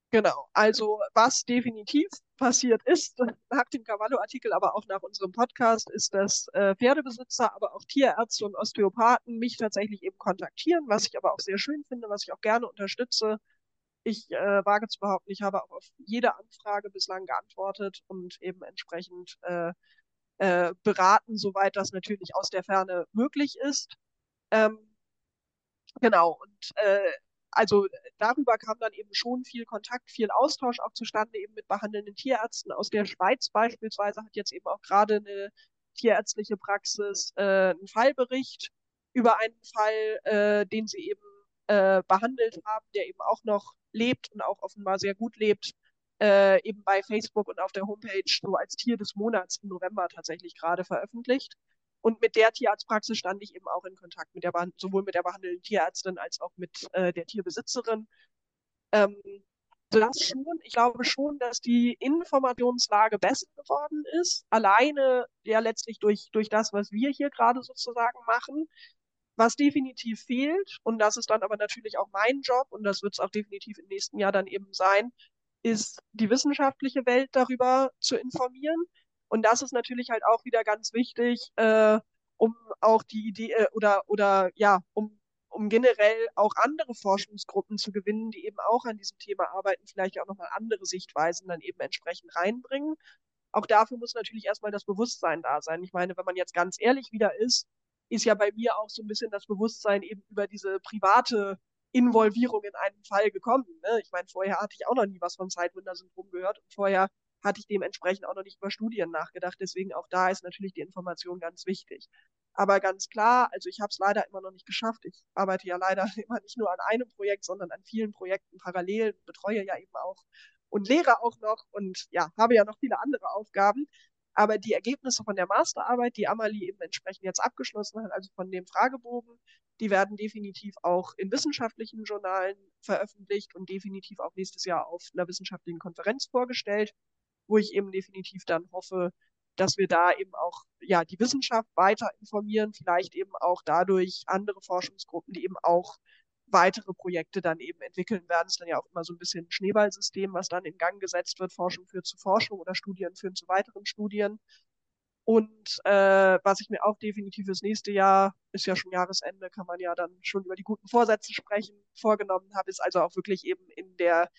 Genau, also was definitiv passiert ist, nach dem Cavallo-Artikel, aber auch nach unserem Podcast, ist, dass äh, Pferdebesitzer, aber auch Tierärzte und Osteopathen mich tatsächlich eben kontaktieren, was ich aber auch sehr schön finde, was ich auch gerne unterstütze. Ich äh, wage zu behaupten, ich habe auch auf jede Anfrage bislang geantwortet und eben entsprechend äh, äh, beraten, soweit das natürlich aus der Ferne möglich ist. Ähm, genau, und äh, also darüber kam dann eben schon viel Kontakt, viel Austausch auch zustande, eben mit behandelnden Tierärzten. Aus der Schweiz beispielsweise hat jetzt eben auch gerade eine tierärztliche Praxis äh, einen Fallbericht über einen Fall, äh, den sie eben äh, behandelt haben, der eben auch noch lebt und auch offenbar sehr gut lebt, äh, eben bei Facebook und auf der Homepage so als Tier des Monats im November tatsächlich gerade veröffentlicht. Und mit der Tierarztpraxis stand ich eben auch in Kontakt, mit der sowohl mit der behandelnden Tierärztin als auch mit äh, der Tierbesitzerin. Ähm, das schon, ich glaube schon, dass die Informationslage besser geworden ist. Alleine ja letztlich durch, durch das, was wir hier gerade sozusagen machen. Was definitiv fehlt, und das ist dann aber natürlich auch mein Job, und das wird es auch definitiv im nächsten Jahr dann eben sein, ist die wissenschaftliche Welt darüber zu informieren. Und das ist natürlich halt auch wieder ganz wichtig, äh, um auch die Idee äh, oder oder ja, um um generell auch andere Forschungsgruppen zu gewinnen, die eben auch an diesem Thema arbeiten, vielleicht auch nochmal andere Sichtweisen dann eben entsprechend reinbringen. Auch dafür muss natürlich erstmal das Bewusstsein da sein. Ich meine, wenn man jetzt ganz ehrlich wieder ist, ist ja bei mir auch so ein bisschen das Bewusstsein eben über diese private Involvierung in einen Fall gekommen. Ne? Ich meine, vorher hatte ich auch noch nie was vom Sidewinder-Syndrom gehört und vorher hatte ich dementsprechend auch noch nicht über Studien nachgedacht. Deswegen auch da ist natürlich die Information ganz wichtig. Aber ganz klar, also ich habe es leider immer noch nicht geschafft. Ich arbeite ja leider immer nicht nur an einem Projekt, sondern an vielen Projekten parallel, betreue ja eben auch und lehre auch noch und ja, habe ja noch viele andere Aufgaben. Aber die Ergebnisse von der Masterarbeit, die Amalie eben entsprechend jetzt abgeschlossen hat, also von dem Fragebogen, die werden definitiv auch in wissenschaftlichen Journalen veröffentlicht und definitiv auch nächstes Jahr auf einer wissenschaftlichen Konferenz vorgestellt wo ich eben definitiv dann hoffe, dass wir da eben auch ja die Wissenschaft weiter informieren, vielleicht eben auch dadurch andere Forschungsgruppen, die eben auch weitere Projekte dann eben entwickeln werden. Es ist dann ja auch immer so ein bisschen ein Schneeballsystem, was dann in Gang gesetzt wird. Forschung führt zu Forschung oder Studien führen zu weiteren Studien. Und äh, was ich mir auch definitiv fürs nächste Jahr, ist ja schon Jahresende, kann man ja dann schon über die guten Vorsätze sprechen, vorgenommen habe, ist also auch wirklich eben in der,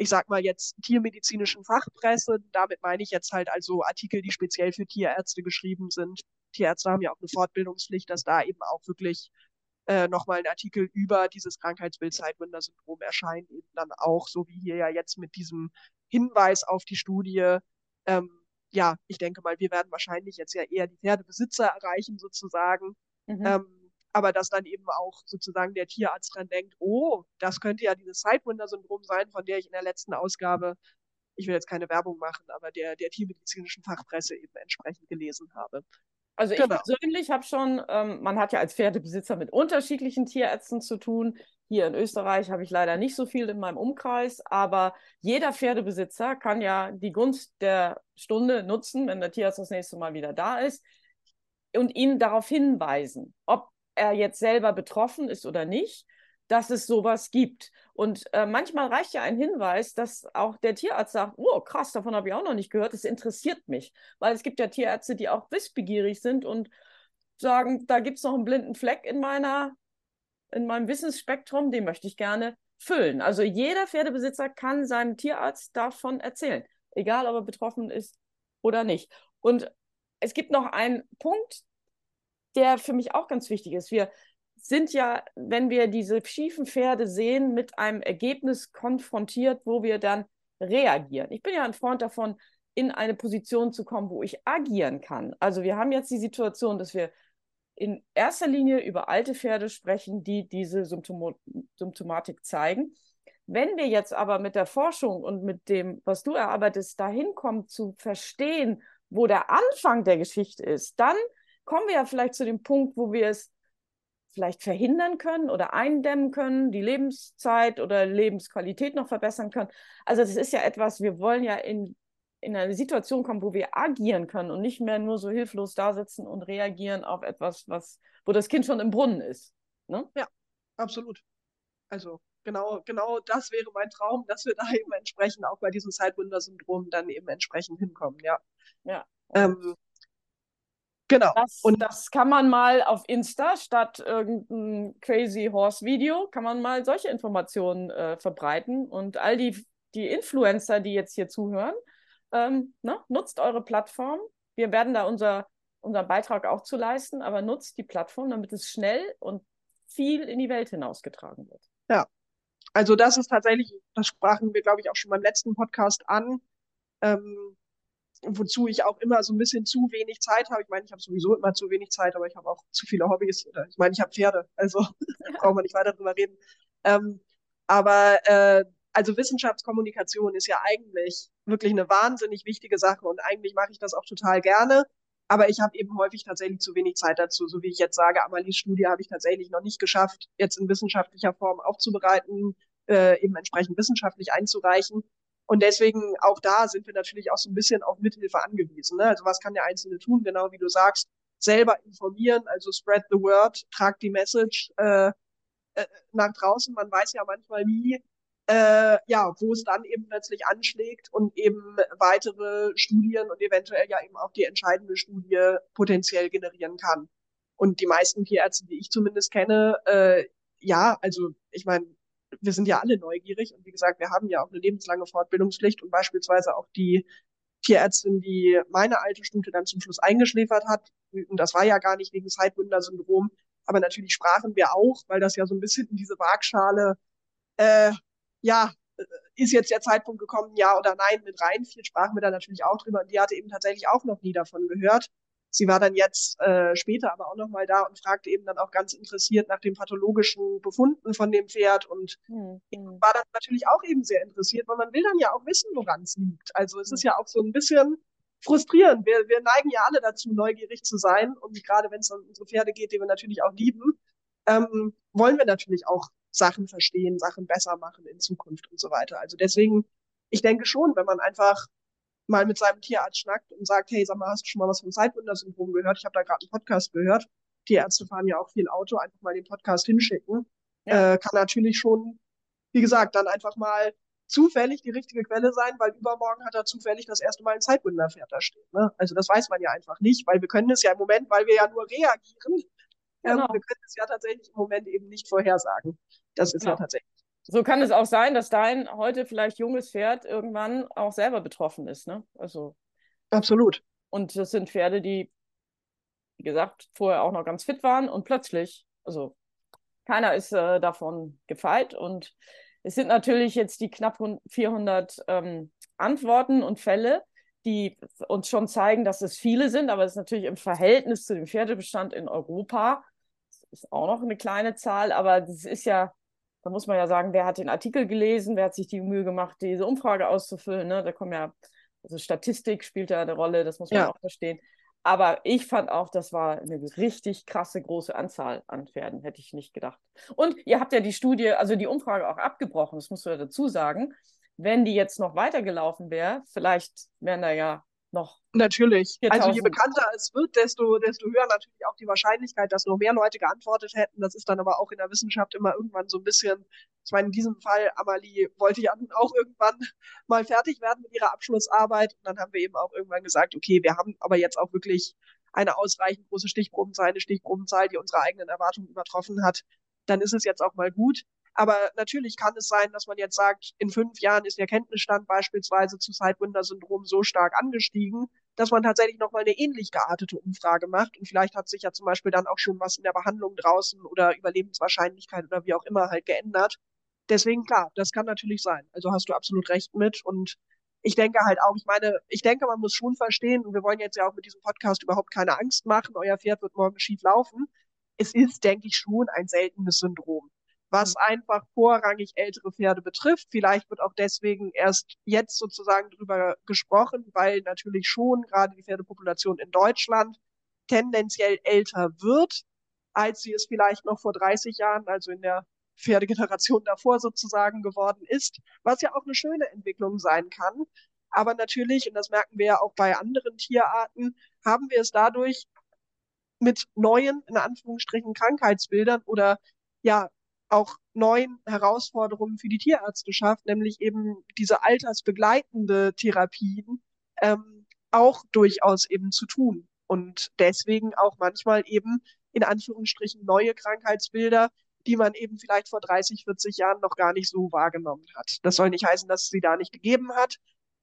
ich sag mal jetzt, tiermedizinischen Fachpresse. Damit meine ich jetzt halt also Artikel, die speziell für Tierärzte geschrieben sind. Tierärzte haben ja auch eine Fortbildungspflicht, dass da eben auch wirklich äh, nochmal ein Artikel über dieses Krankheitsbild Zeitwunder-Syndrom erscheint, eben dann auch, so wie hier ja jetzt mit diesem Hinweis auf die Studie, ähm, ja, ich denke mal, wir werden wahrscheinlich jetzt ja eher die Pferdebesitzer erreichen sozusagen. Mhm. Ähm, aber dass dann eben auch sozusagen der Tierarzt dran denkt, oh, das könnte ja dieses Sidewinder-Syndrom sein, von der ich in der letzten Ausgabe, ich will jetzt keine Werbung machen, aber der, der tiermedizinischen Fachpresse eben entsprechend gelesen habe. Also ich genau. persönlich habe schon, ähm, man hat ja als Pferdebesitzer mit unterschiedlichen Tierärzten zu tun. Hier in Österreich habe ich leider nicht so viel in meinem Umkreis, aber jeder Pferdebesitzer kann ja die Gunst der Stunde nutzen, wenn der Tierarzt das nächste Mal wieder da ist und ihn darauf hinweisen, ob er jetzt selber betroffen ist oder nicht, dass es sowas gibt. Und äh, manchmal reicht ja ein Hinweis, dass auch der Tierarzt sagt, oh krass, davon habe ich auch noch nicht gehört, es interessiert mich. Weil es gibt ja Tierärzte, die auch wissbegierig sind und sagen, da gibt es noch einen blinden Fleck in meiner in meinem Wissensspektrum, den möchte ich gerne füllen. Also jeder Pferdebesitzer kann seinem Tierarzt davon erzählen, egal ob er betroffen ist oder nicht. Und es gibt noch einen Punkt, der für mich auch ganz wichtig ist. Wir sind ja, wenn wir diese schiefen Pferde sehen, mit einem Ergebnis konfrontiert, wo wir dann reagieren. Ich bin ja ein Freund davon, in eine Position zu kommen, wo ich agieren kann. Also wir haben jetzt die Situation, dass wir in erster Linie über alte Pferde sprechen, die diese Symptom Symptomatik zeigen. Wenn wir jetzt aber mit der Forschung und mit dem, was du erarbeitest, dahin kommen zu verstehen, wo der Anfang der Geschichte ist, dann kommen wir ja vielleicht zu dem Punkt, wo wir es vielleicht verhindern können oder eindämmen können, die Lebenszeit oder Lebensqualität noch verbessern können. Also das ist ja etwas, wir wollen ja in in eine Situation kommen, wo wir agieren können und nicht mehr nur so hilflos da sitzen und reagieren auf etwas, was, wo das Kind schon im Brunnen ist. Ne? Ja, absolut. Also genau, genau das wäre mein Traum, dass wir da eben entsprechend auch bei diesem Sidewinder-Syndrom dann eben entsprechend hinkommen, ja. Ja. Ähm, genau. Das, und das kann man mal auf Insta statt irgendein Crazy Horse Video, kann man mal solche Informationen äh, verbreiten und all die, die Influencer, die jetzt hier zuhören, ähm, ne? Nutzt eure Plattform. Wir werden da unser, unseren Beitrag auch zu leisten, aber nutzt die Plattform, damit es schnell und viel in die Welt hinausgetragen wird. Ja, also das ist tatsächlich, das sprachen wir, glaube ich, auch schon beim letzten Podcast an, ähm, wozu ich auch immer so ein bisschen zu wenig Zeit habe. Ich meine, ich habe sowieso immer zu wenig Zeit, aber ich habe auch zu viele Hobbys. Ich meine, ich habe Pferde, also brauchen wir nicht weiter drüber reden. Ähm, aber äh, also Wissenschaftskommunikation ist ja eigentlich wirklich eine wahnsinnig wichtige Sache und eigentlich mache ich das auch total gerne. Aber ich habe eben häufig tatsächlich zu wenig Zeit dazu. So wie ich jetzt sage, Amalies Studie habe ich tatsächlich noch nicht geschafft, jetzt in wissenschaftlicher Form aufzubereiten, äh, eben entsprechend wissenschaftlich einzureichen. Und deswegen auch da sind wir natürlich auch so ein bisschen auf Mithilfe angewiesen. Ne? Also was kann der Einzelne tun? Genau wie du sagst, selber informieren, also spread the word, tragt die Message äh, äh, nach draußen. Man weiß ja manchmal nie, äh, ja, wo es dann eben plötzlich anschlägt und eben weitere Studien und eventuell ja eben auch die entscheidende Studie potenziell generieren kann. Und die meisten Tierärzte, die ich zumindest kenne, äh, ja, also ich meine, wir sind ja alle neugierig und wie gesagt, wir haben ja auch eine lebenslange Fortbildungspflicht und beispielsweise auch die Tierärztin, die meine alte Stute dann zum Schluss eingeschläfert hat, und das war ja gar nicht wegen Sidewinder-Syndrom, aber natürlich sprachen wir auch, weil das ja so ein bisschen in diese Waagschale äh, ja, äh, ist jetzt der Zeitpunkt gekommen, ja oder nein, mit rein. Viel sprachen wir da natürlich auch drüber. Und die hatte eben tatsächlich auch noch nie davon gehört. Sie war dann jetzt äh, später aber auch noch mal da und fragte eben dann auch ganz interessiert nach den pathologischen Befunden von dem Pferd und mhm. war dann natürlich auch eben sehr interessiert, weil man will dann ja auch wissen, woran es liegt. Also es ist ja auch so ein bisschen frustrierend. Wir, wir neigen ja alle dazu, neugierig zu sein und gerade wenn es um unsere Pferde geht, die wir natürlich auch lieben, ähm, wollen wir natürlich auch Sachen verstehen, Sachen besser machen in Zukunft und so weiter. Also deswegen, ich denke schon, wenn man einfach mal mit seinem Tierarzt schnackt und sagt, hey, sag mal, hast du schon mal was vom Zeitwunder-Syndrom gehört? Ich habe da gerade einen Podcast gehört. Tierärzte fahren ja auch viel Auto, einfach mal den Podcast hinschicken. Ja. Äh, kann natürlich schon, wie gesagt, dann einfach mal zufällig die richtige Quelle sein, weil übermorgen hat er zufällig das erste Mal ein Zeitbünderpferd da stehen. Ne? Also das weiß man ja einfach nicht, weil wir können es ja im Moment, weil wir ja nur reagieren, genau. ähm, wir können es ja tatsächlich im Moment eben nicht vorhersagen. Das ist genau. ja tatsächlich. So kann es auch sein, dass dein heute vielleicht junges Pferd irgendwann auch selber betroffen ist. Ne? Also absolut. Und das sind Pferde, die, wie gesagt, vorher auch noch ganz fit waren und plötzlich, also keiner ist äh, davon gefeit und es sind natürlich jetzt die knapp 400 ähm, Antworten und Fälle, die uns schon zeigen, dass es viele sind, aber es ist natürlich im Verhältnis zu dem Pferdebestand in Europa, das ist auch noch eine kleine Zahl, aber das ist ja, da muss man ja sagen, wer hat den Artikel gelesen, wer hat sich die Mühe gemacht, diese Umfrage auszufüllen, ne? da kommen ja, also Statistik spielt ja eine Rolle, das muss man ja. auch verstehen. Aber ich fand auch, das war eine richtig krasse große Anzahl an Pferden, hätte ich nicht gedacht. Und ihr habt ja die Studie, also die Umfrage auch abgebrochen, das musst du ja dazu sagen. Wenn die jetzt noch weitergelaufen wäre, vielleicht wären da ja noch. Natürlich. 4000. Also je bekannter es wird, desto, desto höher natürlich auch die Wahrscheinlichkeit, dass noch mehr Leute geantwortet hätten. Das ist dann aber auch in der Wissenschaft immer irgendwann so ein bisschen, ich meine, in diesem Fall, Amalie wollte ja auch irgendwann mal fertig werden mit ihrer Abschlussarbeit. Und dann haben wir eben auch irgendwann gesagt, okay, wir haben aber jetzt auch wirklich eine ausreichend große Stichprobenzahl, eine Stichprobenzahl, die unsere eigenen Erwartungen übertroffen hat. Dann ist es jetzt auch mal gut. Aber natürlich kann es sein, dass man jetzt sagt, in fünf Jahren ist der Kenntnisstand beispielsweise zu Sidewinder-Syndrom so stark angestiegen, dass man tatsächlich nochmal eine ähnlich geartete Umfrage macht. Und vielleicht hat sich ja zum Beispiel dann auch schon was in der Behandlung draußen oder Überlebenswahrscheinlichkeit oder wie auch immer halt geändert. Deswegen klar, das kann natürlich sein. Also hast du absolut recht mit. Und ich denke halt auch, ich meine, ich denke, man muss schon verstehen, und wir wollen jetzt ja auch mit diesem Podcast überhaupt keine Angst machen, euer Pferd wird morgen schief laufen. Es ist, denke ich, schon ein seltenes Syndrom was mhm. einfach vorrangig ältere Pferde betrifft. Vielleicht wird auch deswegen erst jetzt sozusagen drüber gesprochen, weil natürlich schon gerade die Pferdepopulation in Deutschland tendenziell älter wird, als sie es vielleicht noch vor 30 Jahren, also in der Pferdegeneration davor sozusagen geworden ist, was ja auch eine schöne Entwicklung sein kann. Aber natürlich, und das merken wir ja auch bei anderen Tierarten, haben wir es dadurch mit neuen, in Anführungsstrichen, Krankheitsbildern oder ja, auch neuen Herausforderungen für die Tierärzteschaft, nämlich eben diese altersbegleitende Therapien, ähm, auch durchaus eben zu tun. Und deswegen auch manchmal eben in Anführungsstrichen neue Krankheitsbilder, die man eben vielleicht vor 30, 40 Jahren noch gar nicht so wahrgenommen hat. Das soll nicht heißen, dass es sie da nicht gegeben hat.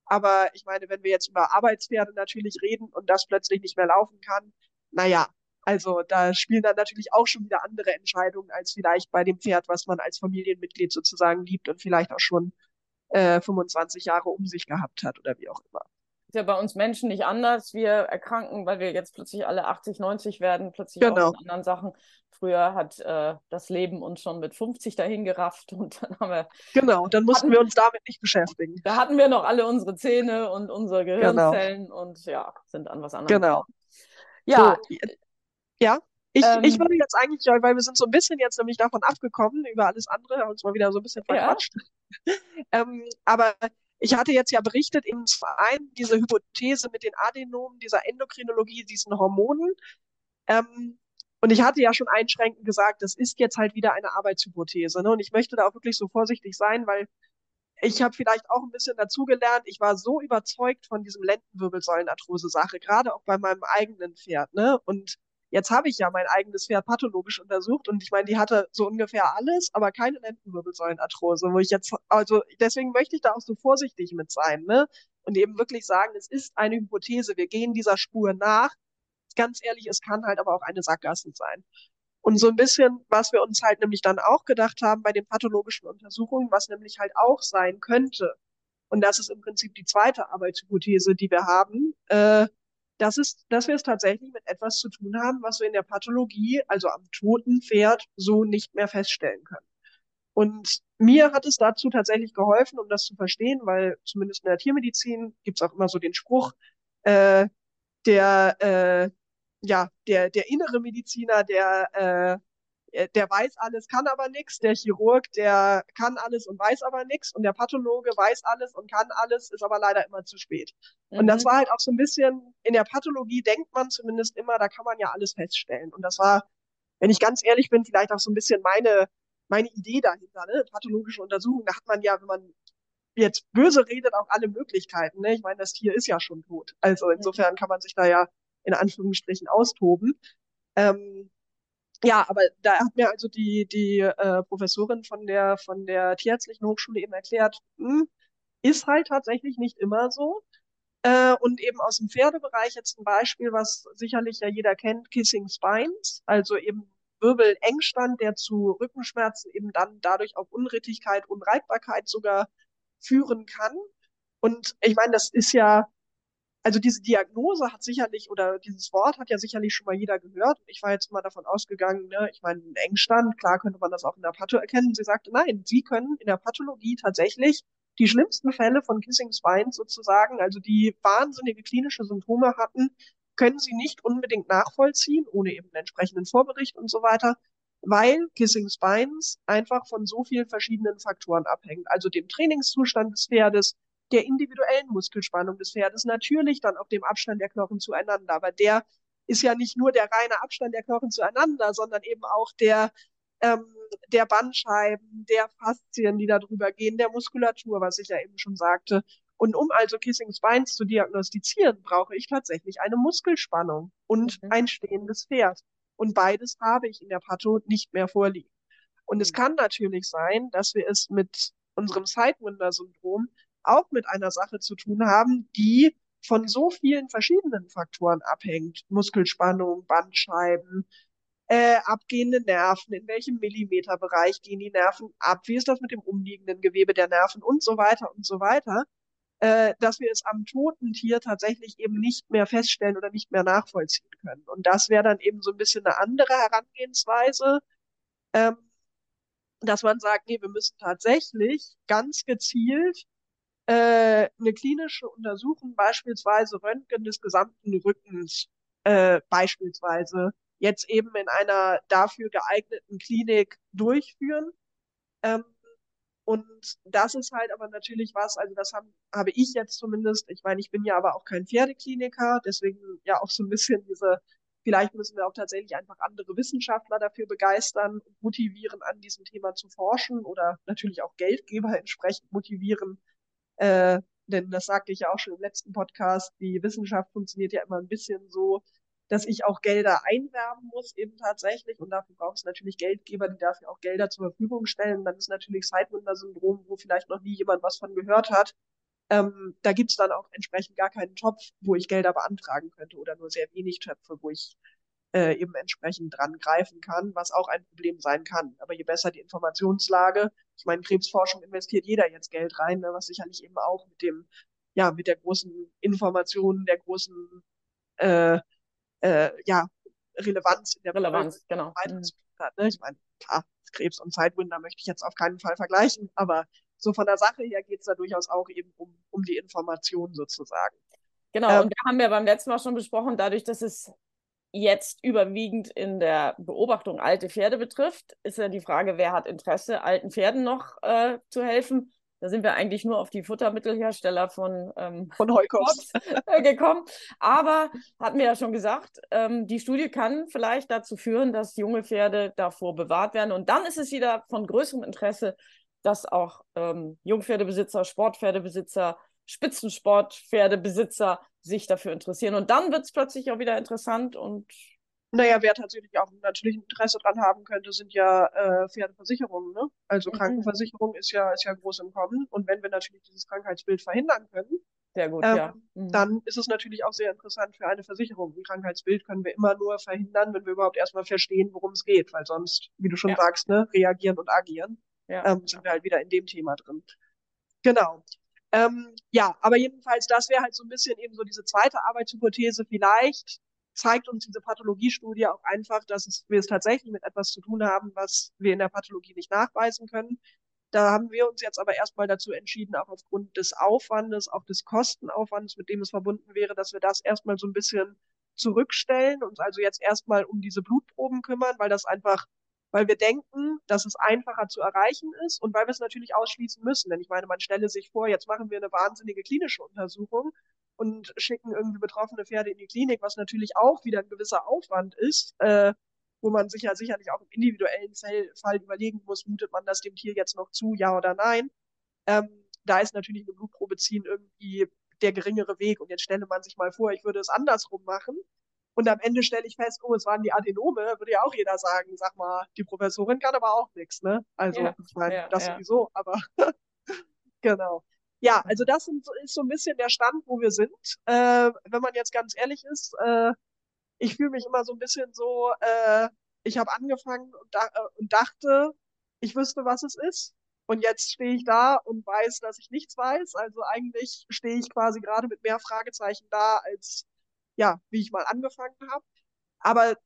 Aber ich meine, wenn wir jetzt über Arbeitspferde natürlich reden und das plötzlich nicht mehr laufen kann, naja, also da spielen dann natürlich auch schon wieder andere Entscheidungen als vielleicht bei dem Pferd, was man als Familienmitglied sozusagen liebt und vielleicht auch schon äh, 25 Jahre um sich gehabt hat oder wie auch immer. Ist ja bei uns Menschen nicht anders. Wir erkranken, weil wir jetzt plötzlich alle 80, 90 werden, plötzlich genau. auch in anderen Sachen. Früher hat äh, das Leben uns schon mit 50 dahin gerafft und dann haben wir. Genau, dann mussten hatten, wir uns damit nicht beschäftigen. Da hatten wir noch alle unsere Zähne und unsere genau. Gehirnzellen genau. und ja, sind an was anderes. Genau. Ja, so, ja, ich, ähm, ich würde jetzt eigentlich, weil wir sind so ein bisschen jetzt nämlich davon abgekommen, über alles andere, haben uns mal wieder so ein bisschen verquatscht. Ja. ähm, aber ich hatte jetzt ja berichtet im Verein diese Hypothese mit den Adenomen, dieser Endokrinologie, diesen Hormonen. Ähm, und ich hatte ja schon einschränkend gesagt, das ist jetzt halt wieder eine Arbeitshypothese. Ne? Und ich möchte da auch wirklich so vorsichtig sein, weil ich habe vielleicht auch ein bisschen dazugelernt. Ich war so überzeugt von diesem Lendenwirbelsäulenarthrose-Sache, gerade auch bei meinem eigenen Pferd. Ne? Und Jetzt habe ich ja mein eigenes Pferd pathologisch untersucht und ich meine, die hatte so ungefähr alles, aber keine Lendenwirbelsäulenarthrose, wo ich jetzt, also deswegen möchte ich da auch so vorsichtig mit sein, ne? Und eben wirklich sagen, es ist eine Hypothese, wir gehen dieser Spur nach. Ganz ehrlich, es kann halt aber auch eine Sackgasse sein. Und so ein bisschen, was wir uns halt nämlich dann auch gedacht haben bei den pathologischen Untersuchungen, was nämlich halt auch sein könnte, und das ist im Prinzip die zweite Arbeitshypothese, die wir haben, äh, das ist, dass wir es tatsächlich mit etwas zu tun haben, was wir in der Pathologie, also am toten Pferd, so nicht mehr feststellen können. Und mir hat es dazu tatsächlich geholfen, um das zu verstehen, weil zumindest in der Tiermedizin gibt es auch immer so den Spruch, äh, der, äh, ja, der, der innere Mediziner, der äh, der weiß alles, kann aber nichts. Der Chirurg, der kann alles und weiß aber nichts. Und der Pathologe weiß alles und kann alles, ist aber leider immer zu spät. Mhm. Und das mhm. war halt auch so ein bisschen, in der Pathologie denkt man zumindest immer, da kann man ja alles feststellen. Und das war, wenn ich ganz ehrlich bin, vielleicht auch so ein bisschen meine, meine Idee dahinter, ne? Pathologische Untersuchung, da hat man ja, wenn man jetzt böse redet auch alle Möglichkeiten. Ne? Ich meine, das Tier ist ja schon tot. Also insofern kann man sich da ja in Anführungsstrichen austoben. Ähm, ja, aber da hat mir also die, die äh, Professorin von der, von der Tierärztlichen Hochschule eben erklärt, hm, ist halt tatsächlich nicht immer so. Äh, und eben aus dem Pferdebereich jetzt ein Beispiel, was sicherlich ja jeder kennt, Kissing Spines, also eben Wirbelengstand, der zu Rückenschmerzen eben dann dadurch auch Unrittigkeit, Unreitbarkeit sogar führen kann. Und ich meine, das ist ja, also diese Diagnose hat sicherlich, oder dieses Wort hat ja sicherlich schon mal jeder gehört. Ich war jetzt mal davon ausgegangen, ne, ich meine, ein Engstand, klar könnte man das auch in der Patho erkennen. Sie sagte, nein, Sie können in der Pathologie tatsächlich die schlimmsten Fälle von Kissing Spines sozusagen, also die wahnsinnige klinische Symptome hatten, können Sie nicht unbedingt nachvollziehen, ohne eben einen entsprechenden Vorbericht und so weiter, weil Kissing Spines einfach von so vielen verschiedenen Faktoren abhängt. Also dem Trainingszustand des Pferdes, der individuellen Muskelspannung des Pferdes, natürlich dann auch dem Abstand der Knochen zueinander. Aber der ist ja nicht nur der reine Abstand der Knochen zueinander, sondern eben auch der, ähm, der Bandscheiben, der Faszien, die da drüber gehen, der Muskulatur, was ich ja eben schon sagte. Und um also Kissing Spines zu diagnostizieren, brauche ich tatsächlich eine Muskelspannung und mhm. ein stehendes Pferd. Und beides habe ich in der Patho nicht mehr vorliegen. Und es mhm. kann natürlich sein, dass wir es mit unserem Sidewinder-Syndrom auch mit einer Sache zu tun haben, die von so vielen verschiedenen Faktoren abhängt. Muskelspannung, Bandscheiben, äh, abgehende Nerven, in welchem Millimeterbereich gehen die Nerven ab, wie ist das mit dem umliegenden Gewebe der Nerven und so weiter und so weiter, äh, dass wir es am toten Tier tatsächlich eben nicht mehr feststellen oder nicht mehr nachvollziehen können. Und das wäre dann eben so ein bisschen eine andere Herangehensweise, ähm, dass man sagt, nee, wir müssen tatsächlich ganz gezielt äh, eine klinische Untersuchung, beispielsweise Röntgen des gesamten Rückens, äh, beispielsweise jetzt eben in einer dafür geeigneten Klinik durchführen. Ähm, und das ist halt aber natürlich was, also das haben, habe ich jetzt zumindest, ich meine, ich bin ja aber auch kein Pferdekliniker, deswegen ja auch so ein bisschen diese, vielleicht müssen wir auch tatsächlich einfach andere Wissenschaftler dafür begeistern motivieren, an diesem Thema zu forschen oder natürlich auch Geldgeber entsprechend motivieren. Äh, denn das sagte ich ja auch schon im letzten Podcast, die Wissenschaft funktioniert ja immer ein bisschen so, dass ich auch Gelder einwerben muss, eben tatsächlich. Und dafür braucht es natürlich Geldgeber, die dafür auch Gelder zur Verfügung stellen. Dann ist natürlich Sidewinder-Syndrom, wo vielleicht noch nie jemand was von gehört hat. Ähm, da gibt's dann auch entsprechend gar keinen Topf, wo ich Gelder beantragen könnte oder nur sehr wenig Töpfe, wo ich äh, eben entsprechend dran greifen kann, was auch ein Problem sein kann. Aber je besser die Informationslage, ich meine, Krebsforschung investiert jeder jetzt Geld rein, ne, was sicherlich eben auch mit dem, ja, mit der großen Information, der großen äh, äh, ja, Relevanz in der Relevanz, genau. Mhm. Hat, ne? Ich meine, klar, Krebs und Sidewinder möchte ich jetzt auf keinen Fall vergleichen, aber so von der Sache her geht es da durchaus auch eben um, um die Information sozusagen. Genau, ähm, und wir haben ja beim letzten Mal schon besprochen, dadurch, dass es jetzt überwiegend in der Beobachtung alte Pferde betrifft, ist ja die Frage, wer hat Interesse, alten Pferden noch äh, zu helfen. Da sind wir eigentlich nur auf die Futtermittelhersteller von, ähm, von Heukost äh, gekommen. Aber hatten wir ja schon gesagt, ähm, die Studie kann vielleicht dazu führen, dass junge Pferde davor bewahrt werden. Und dann ist es wieder von größerem Interesse, dass auch ähm, Jungpferdebesitzer, Sportpferdebesitzer, Spitzensportpferdebesitzer sich dafür interessieren. Und dann wird es plötzlich auch wieder interessant und naja, wer tatsächlich auch natürlich Interesse dran haben könnte, sind ja äh, Pferdeversicherungen. Ne? Also mhm. Krankenversicherung ist ja, ist ja groß im Kommen. Und wenn wir natürlich dieses Krankheitsbild verhindern können, sehr gut, ähm, ja. Mhm. dann ist es natürlich auch sehr interessant für eine Versicherung. Ein Krankheitsbild können wir immer nur verhindern, wenn wir überhaupt erstmal verstehen, worum es geht. Weil sonst, wie du schon ja. sagst, ne, reagieren und agieren, ja. ähm, sind wir halt wieder in dem Thema drin. Genau. Ähm, ja, aber jedenfalls, das wäre halt so ein bisschen eben so diese zweite Arbeitshypothese. Vielleicht zeigt uns diese Pathologiestudie auch einfach, dass es, wir es tatsächlich mit etwas zu tun haben, was wir in der Pathologie nicht nachweisen können. Da haben wir uns jetzt aber erstmal dazu entschieden, auch aufgrund des Aufwandes, auch des Kostenaufwandes, mit dem es verbunden wäre, dass wir das erstmal so ein bisschen zurückstellen, uns also jetzt erstmal um diese Blutproben kümmern, weil das einfach, weil wir denken, dass es einfacher zu erreichen ist und weil wir es natürlich ausschließen müssen. Denn ich meine, man stelle sich vor, jetzt machen wir eine wahnsinnige klinische Untersuchung und schicken irgendwie betroffene Pferde in die Klinik, was natürlich auch wieder ein gewisser Aufwand ist, äh, wo man sich ja sicherlich auch im individuellen Fall, überlegen muss, mutet man das dem Tier jetzt noch zu, ja oder nein. Ähm, da ist natürlich eine Blutprobe ziehen irgendwie der geringere Weg. Und jetzt stelle man sich mal vor, ich würde es andersrum machen. Und am Ende stelle ich fest, oh, es waren die Adenome, würde ja auch jeder sagen, sag mal, die Professorin kann aber auch nichts, ne? Also, ja, ich meine, ja, das ja. sowieso, aber genau. Ja, also das ist so ein bisschen der Stand, wo wir sind. Äh, wenn man jetzt ganz ehrlich ist, äh, ich fühle mich immer so ein bisschen so, äh, ich habe angefangen und, da, äh, und dachte, ich wüsste, was es ist. Und jetzt stehe ich da und weiß, dass ich nichts weiß. Also eigentlich stehe ich quasi gerade mit mehr Fragezeichen da, als ja, wie ich mal angefangen habe. Aber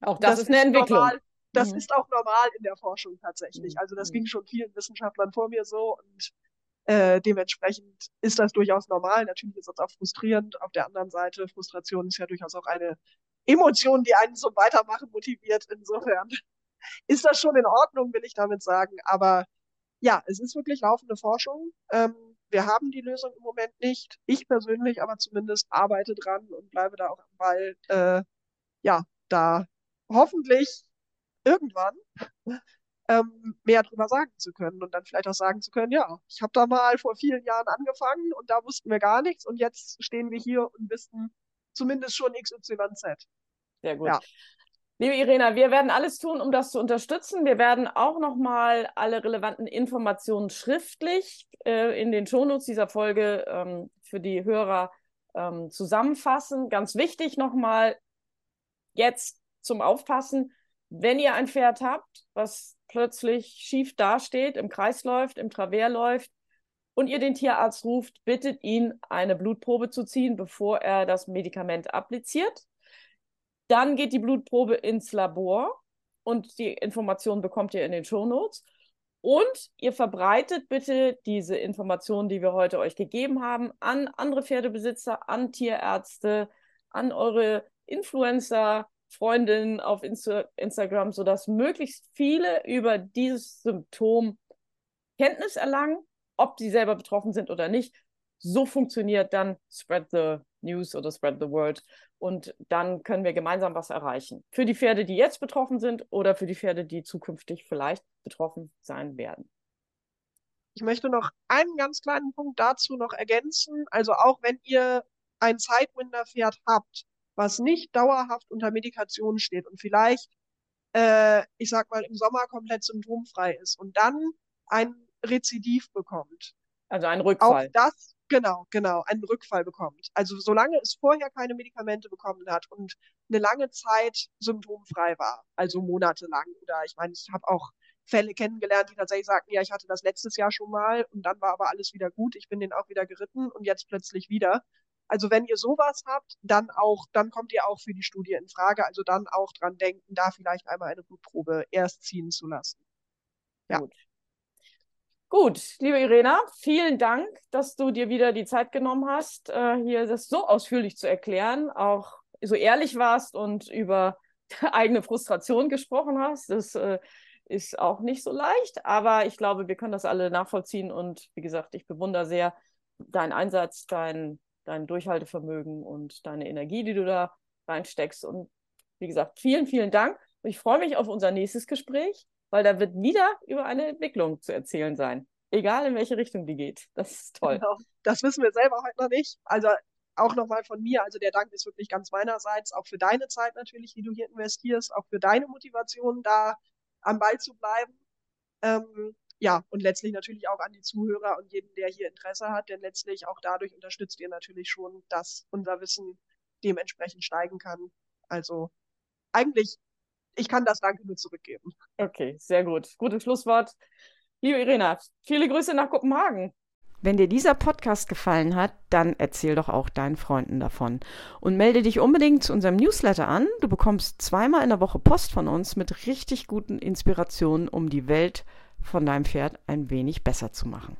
auch das, das ist eine Entwicklung. Normal, das mhm. ist auch normal in der Forschung tatsächlich. Mhm. Also das mhm. ging schon vielen Wissenschaftlern vor mir so und äh, dementsprechend ist das durchaus normal. Natürlich ist das auch frustrierend. Auf der anderen Seite, Frustration ist ja durchaus auch eine Emotion, die einen zum Weitermachen motiviert. Insofern ist das schon in Ordnung, will ich damit sagen. Aber ja, es ist wirklich laufende Forschung. Ähm, wir haben die Lösung im Moment nicht. Ich persönlich aber zumindest arbeite dran und bleibe da auch am Ball. Äh, ja, da hoffentlich irgendwann ähm, mehr drüber sagen zu können und dann vielleicht auch sagen zu können, ja, ich habe da mal vor vielen Jahren angefangen und da wussten wir gar nichts und jetzt stehen wir hier und wissen zumindest schon XYZ. Sehr gut. Ja. Liebe Irena, wir werden alles tun, um das zu unterstützen. Wir werden auch nochmal alle relevanten Informationen schriftlich äh, in den Shownotes dieser Folge ähm, für die Hörer ähm, zusammenfassen. Ganz wichtig nochmal jetzt zum Aufpassen, wenn ihr ein Pferd habt, was plötzlich schief dasteht, im Kreis läuft, im Travers läuft und ihr den Tierarzt ruft, bittet ihn, eine Blutprobe zu ziehen, bevor er das Medikament appliziert. Dann geht die Blutprobe ins Labor und die Informationen bekommt ihr in den Shownotes. Und ihr verbreitet bitte diese Informationen, die wir heute euch gegeben haben, an andere Pferdebesitzer, an Tierärzte, an eure Influencer, Freundinnen auf Insta Instagram, sodass möglichst viele über dieses Symptom Kenntnis erlangen, ob sie selber betroffen sind oder nicht. So funktioniert dann Spread the News oder Spread the Word. Und dann können wir gemeinsam was erreichen. Für die Pferde, die jetzt betroffen sind oder für die Pferde, die zukünftig vielleicht betroffen sein werden. Ich möchte noch einen ganz kleinen Punkt dazu noch ergänzen. Also auch wenn ihr ein Sidewinder-Pferd habt, was nicht dauerhaft unter Medikation steht und vielleicht, äh, ich sag mal, im Sommer komplett symptomfrei ist und dann ein Rezidiv bekommt. Also ein Rückfall. Auch das, genau, genau, einen Rückfall bekommt. Also solange es vorher keine Medikamente bekommen hat und eine lange Zeit symptomfrei war, also monatelang. Oder ich meine, ich habe auch Fälle kennengelernt, die tatsächlich sagten, ja, ich hatte das letztes Jahr schon mal und dann war aber alles wieder gut, ich bin den auch wieder geritten und jetzt plötzlich wieder. Also wenn ihr sowas habt, dann auch, dann kommt ihr auch für die Studie in Frage. Also dann auch dran denken, da vielleicht einmal eine Blutprobe erst ziehen zu lassen. Ja. Gut. Gut, liebe Irena, vielen Dank, dass du dir wieder die Zeit genommen hast, äh, hier das so ausführlich zu erklären, auch so ehrlich warst und über eigene Frustration gesprochen hast. Das äh, ist auch nicht so leicht, aber ich glaube, wir können das alle nachvollziehen und wie gesagt, ich bewundere sehr deinen Einsatz, dein, dein Durchhaltevermögen und deine Energie, die du da reinsteckst. Und wie gesagt, vielen, vielen Dank. Ich freue mich auf unser nächstes Gespräch, weil da wird wieder über eine Entwicklung zu erzählen sein. Egal in welche Richtung die geht. Das ist toll. Genau. Das wissen wir selber heute noch nicht. Also auch nochmal von mir, also der Dank ist wirklich ganz meinerseits, auch für deine Zeit natürlich, die du hier investierst, auch für deine Motivation, da am Ball zu bleiben. Ähm, ja, und letztlich natürlich auch an die Zuhörer und jeden, der hier Interesse hat, denn letztlich auch dadurch unterstützt ihr natürlich schon, dass unser Wissen dementsprechend steigen kann. Also eigentlich, ich kann das Danke nur zurückgeben. Okay, sehr gut. Gutes Schlusswort. Liebe Irena, viele Grüße nach Kopenhagen. Wenn dir dieser Podcast gefallen hat, dann erzähl doch auch deinen Freunden davon. Und melde dich unbedingt zu unserem Newsletter an. Du bekommst zweimal in der Woche Post von uns mit richtig guten Inspirationen, um die Welt von deinem Pferd ein wenig besser zu machen.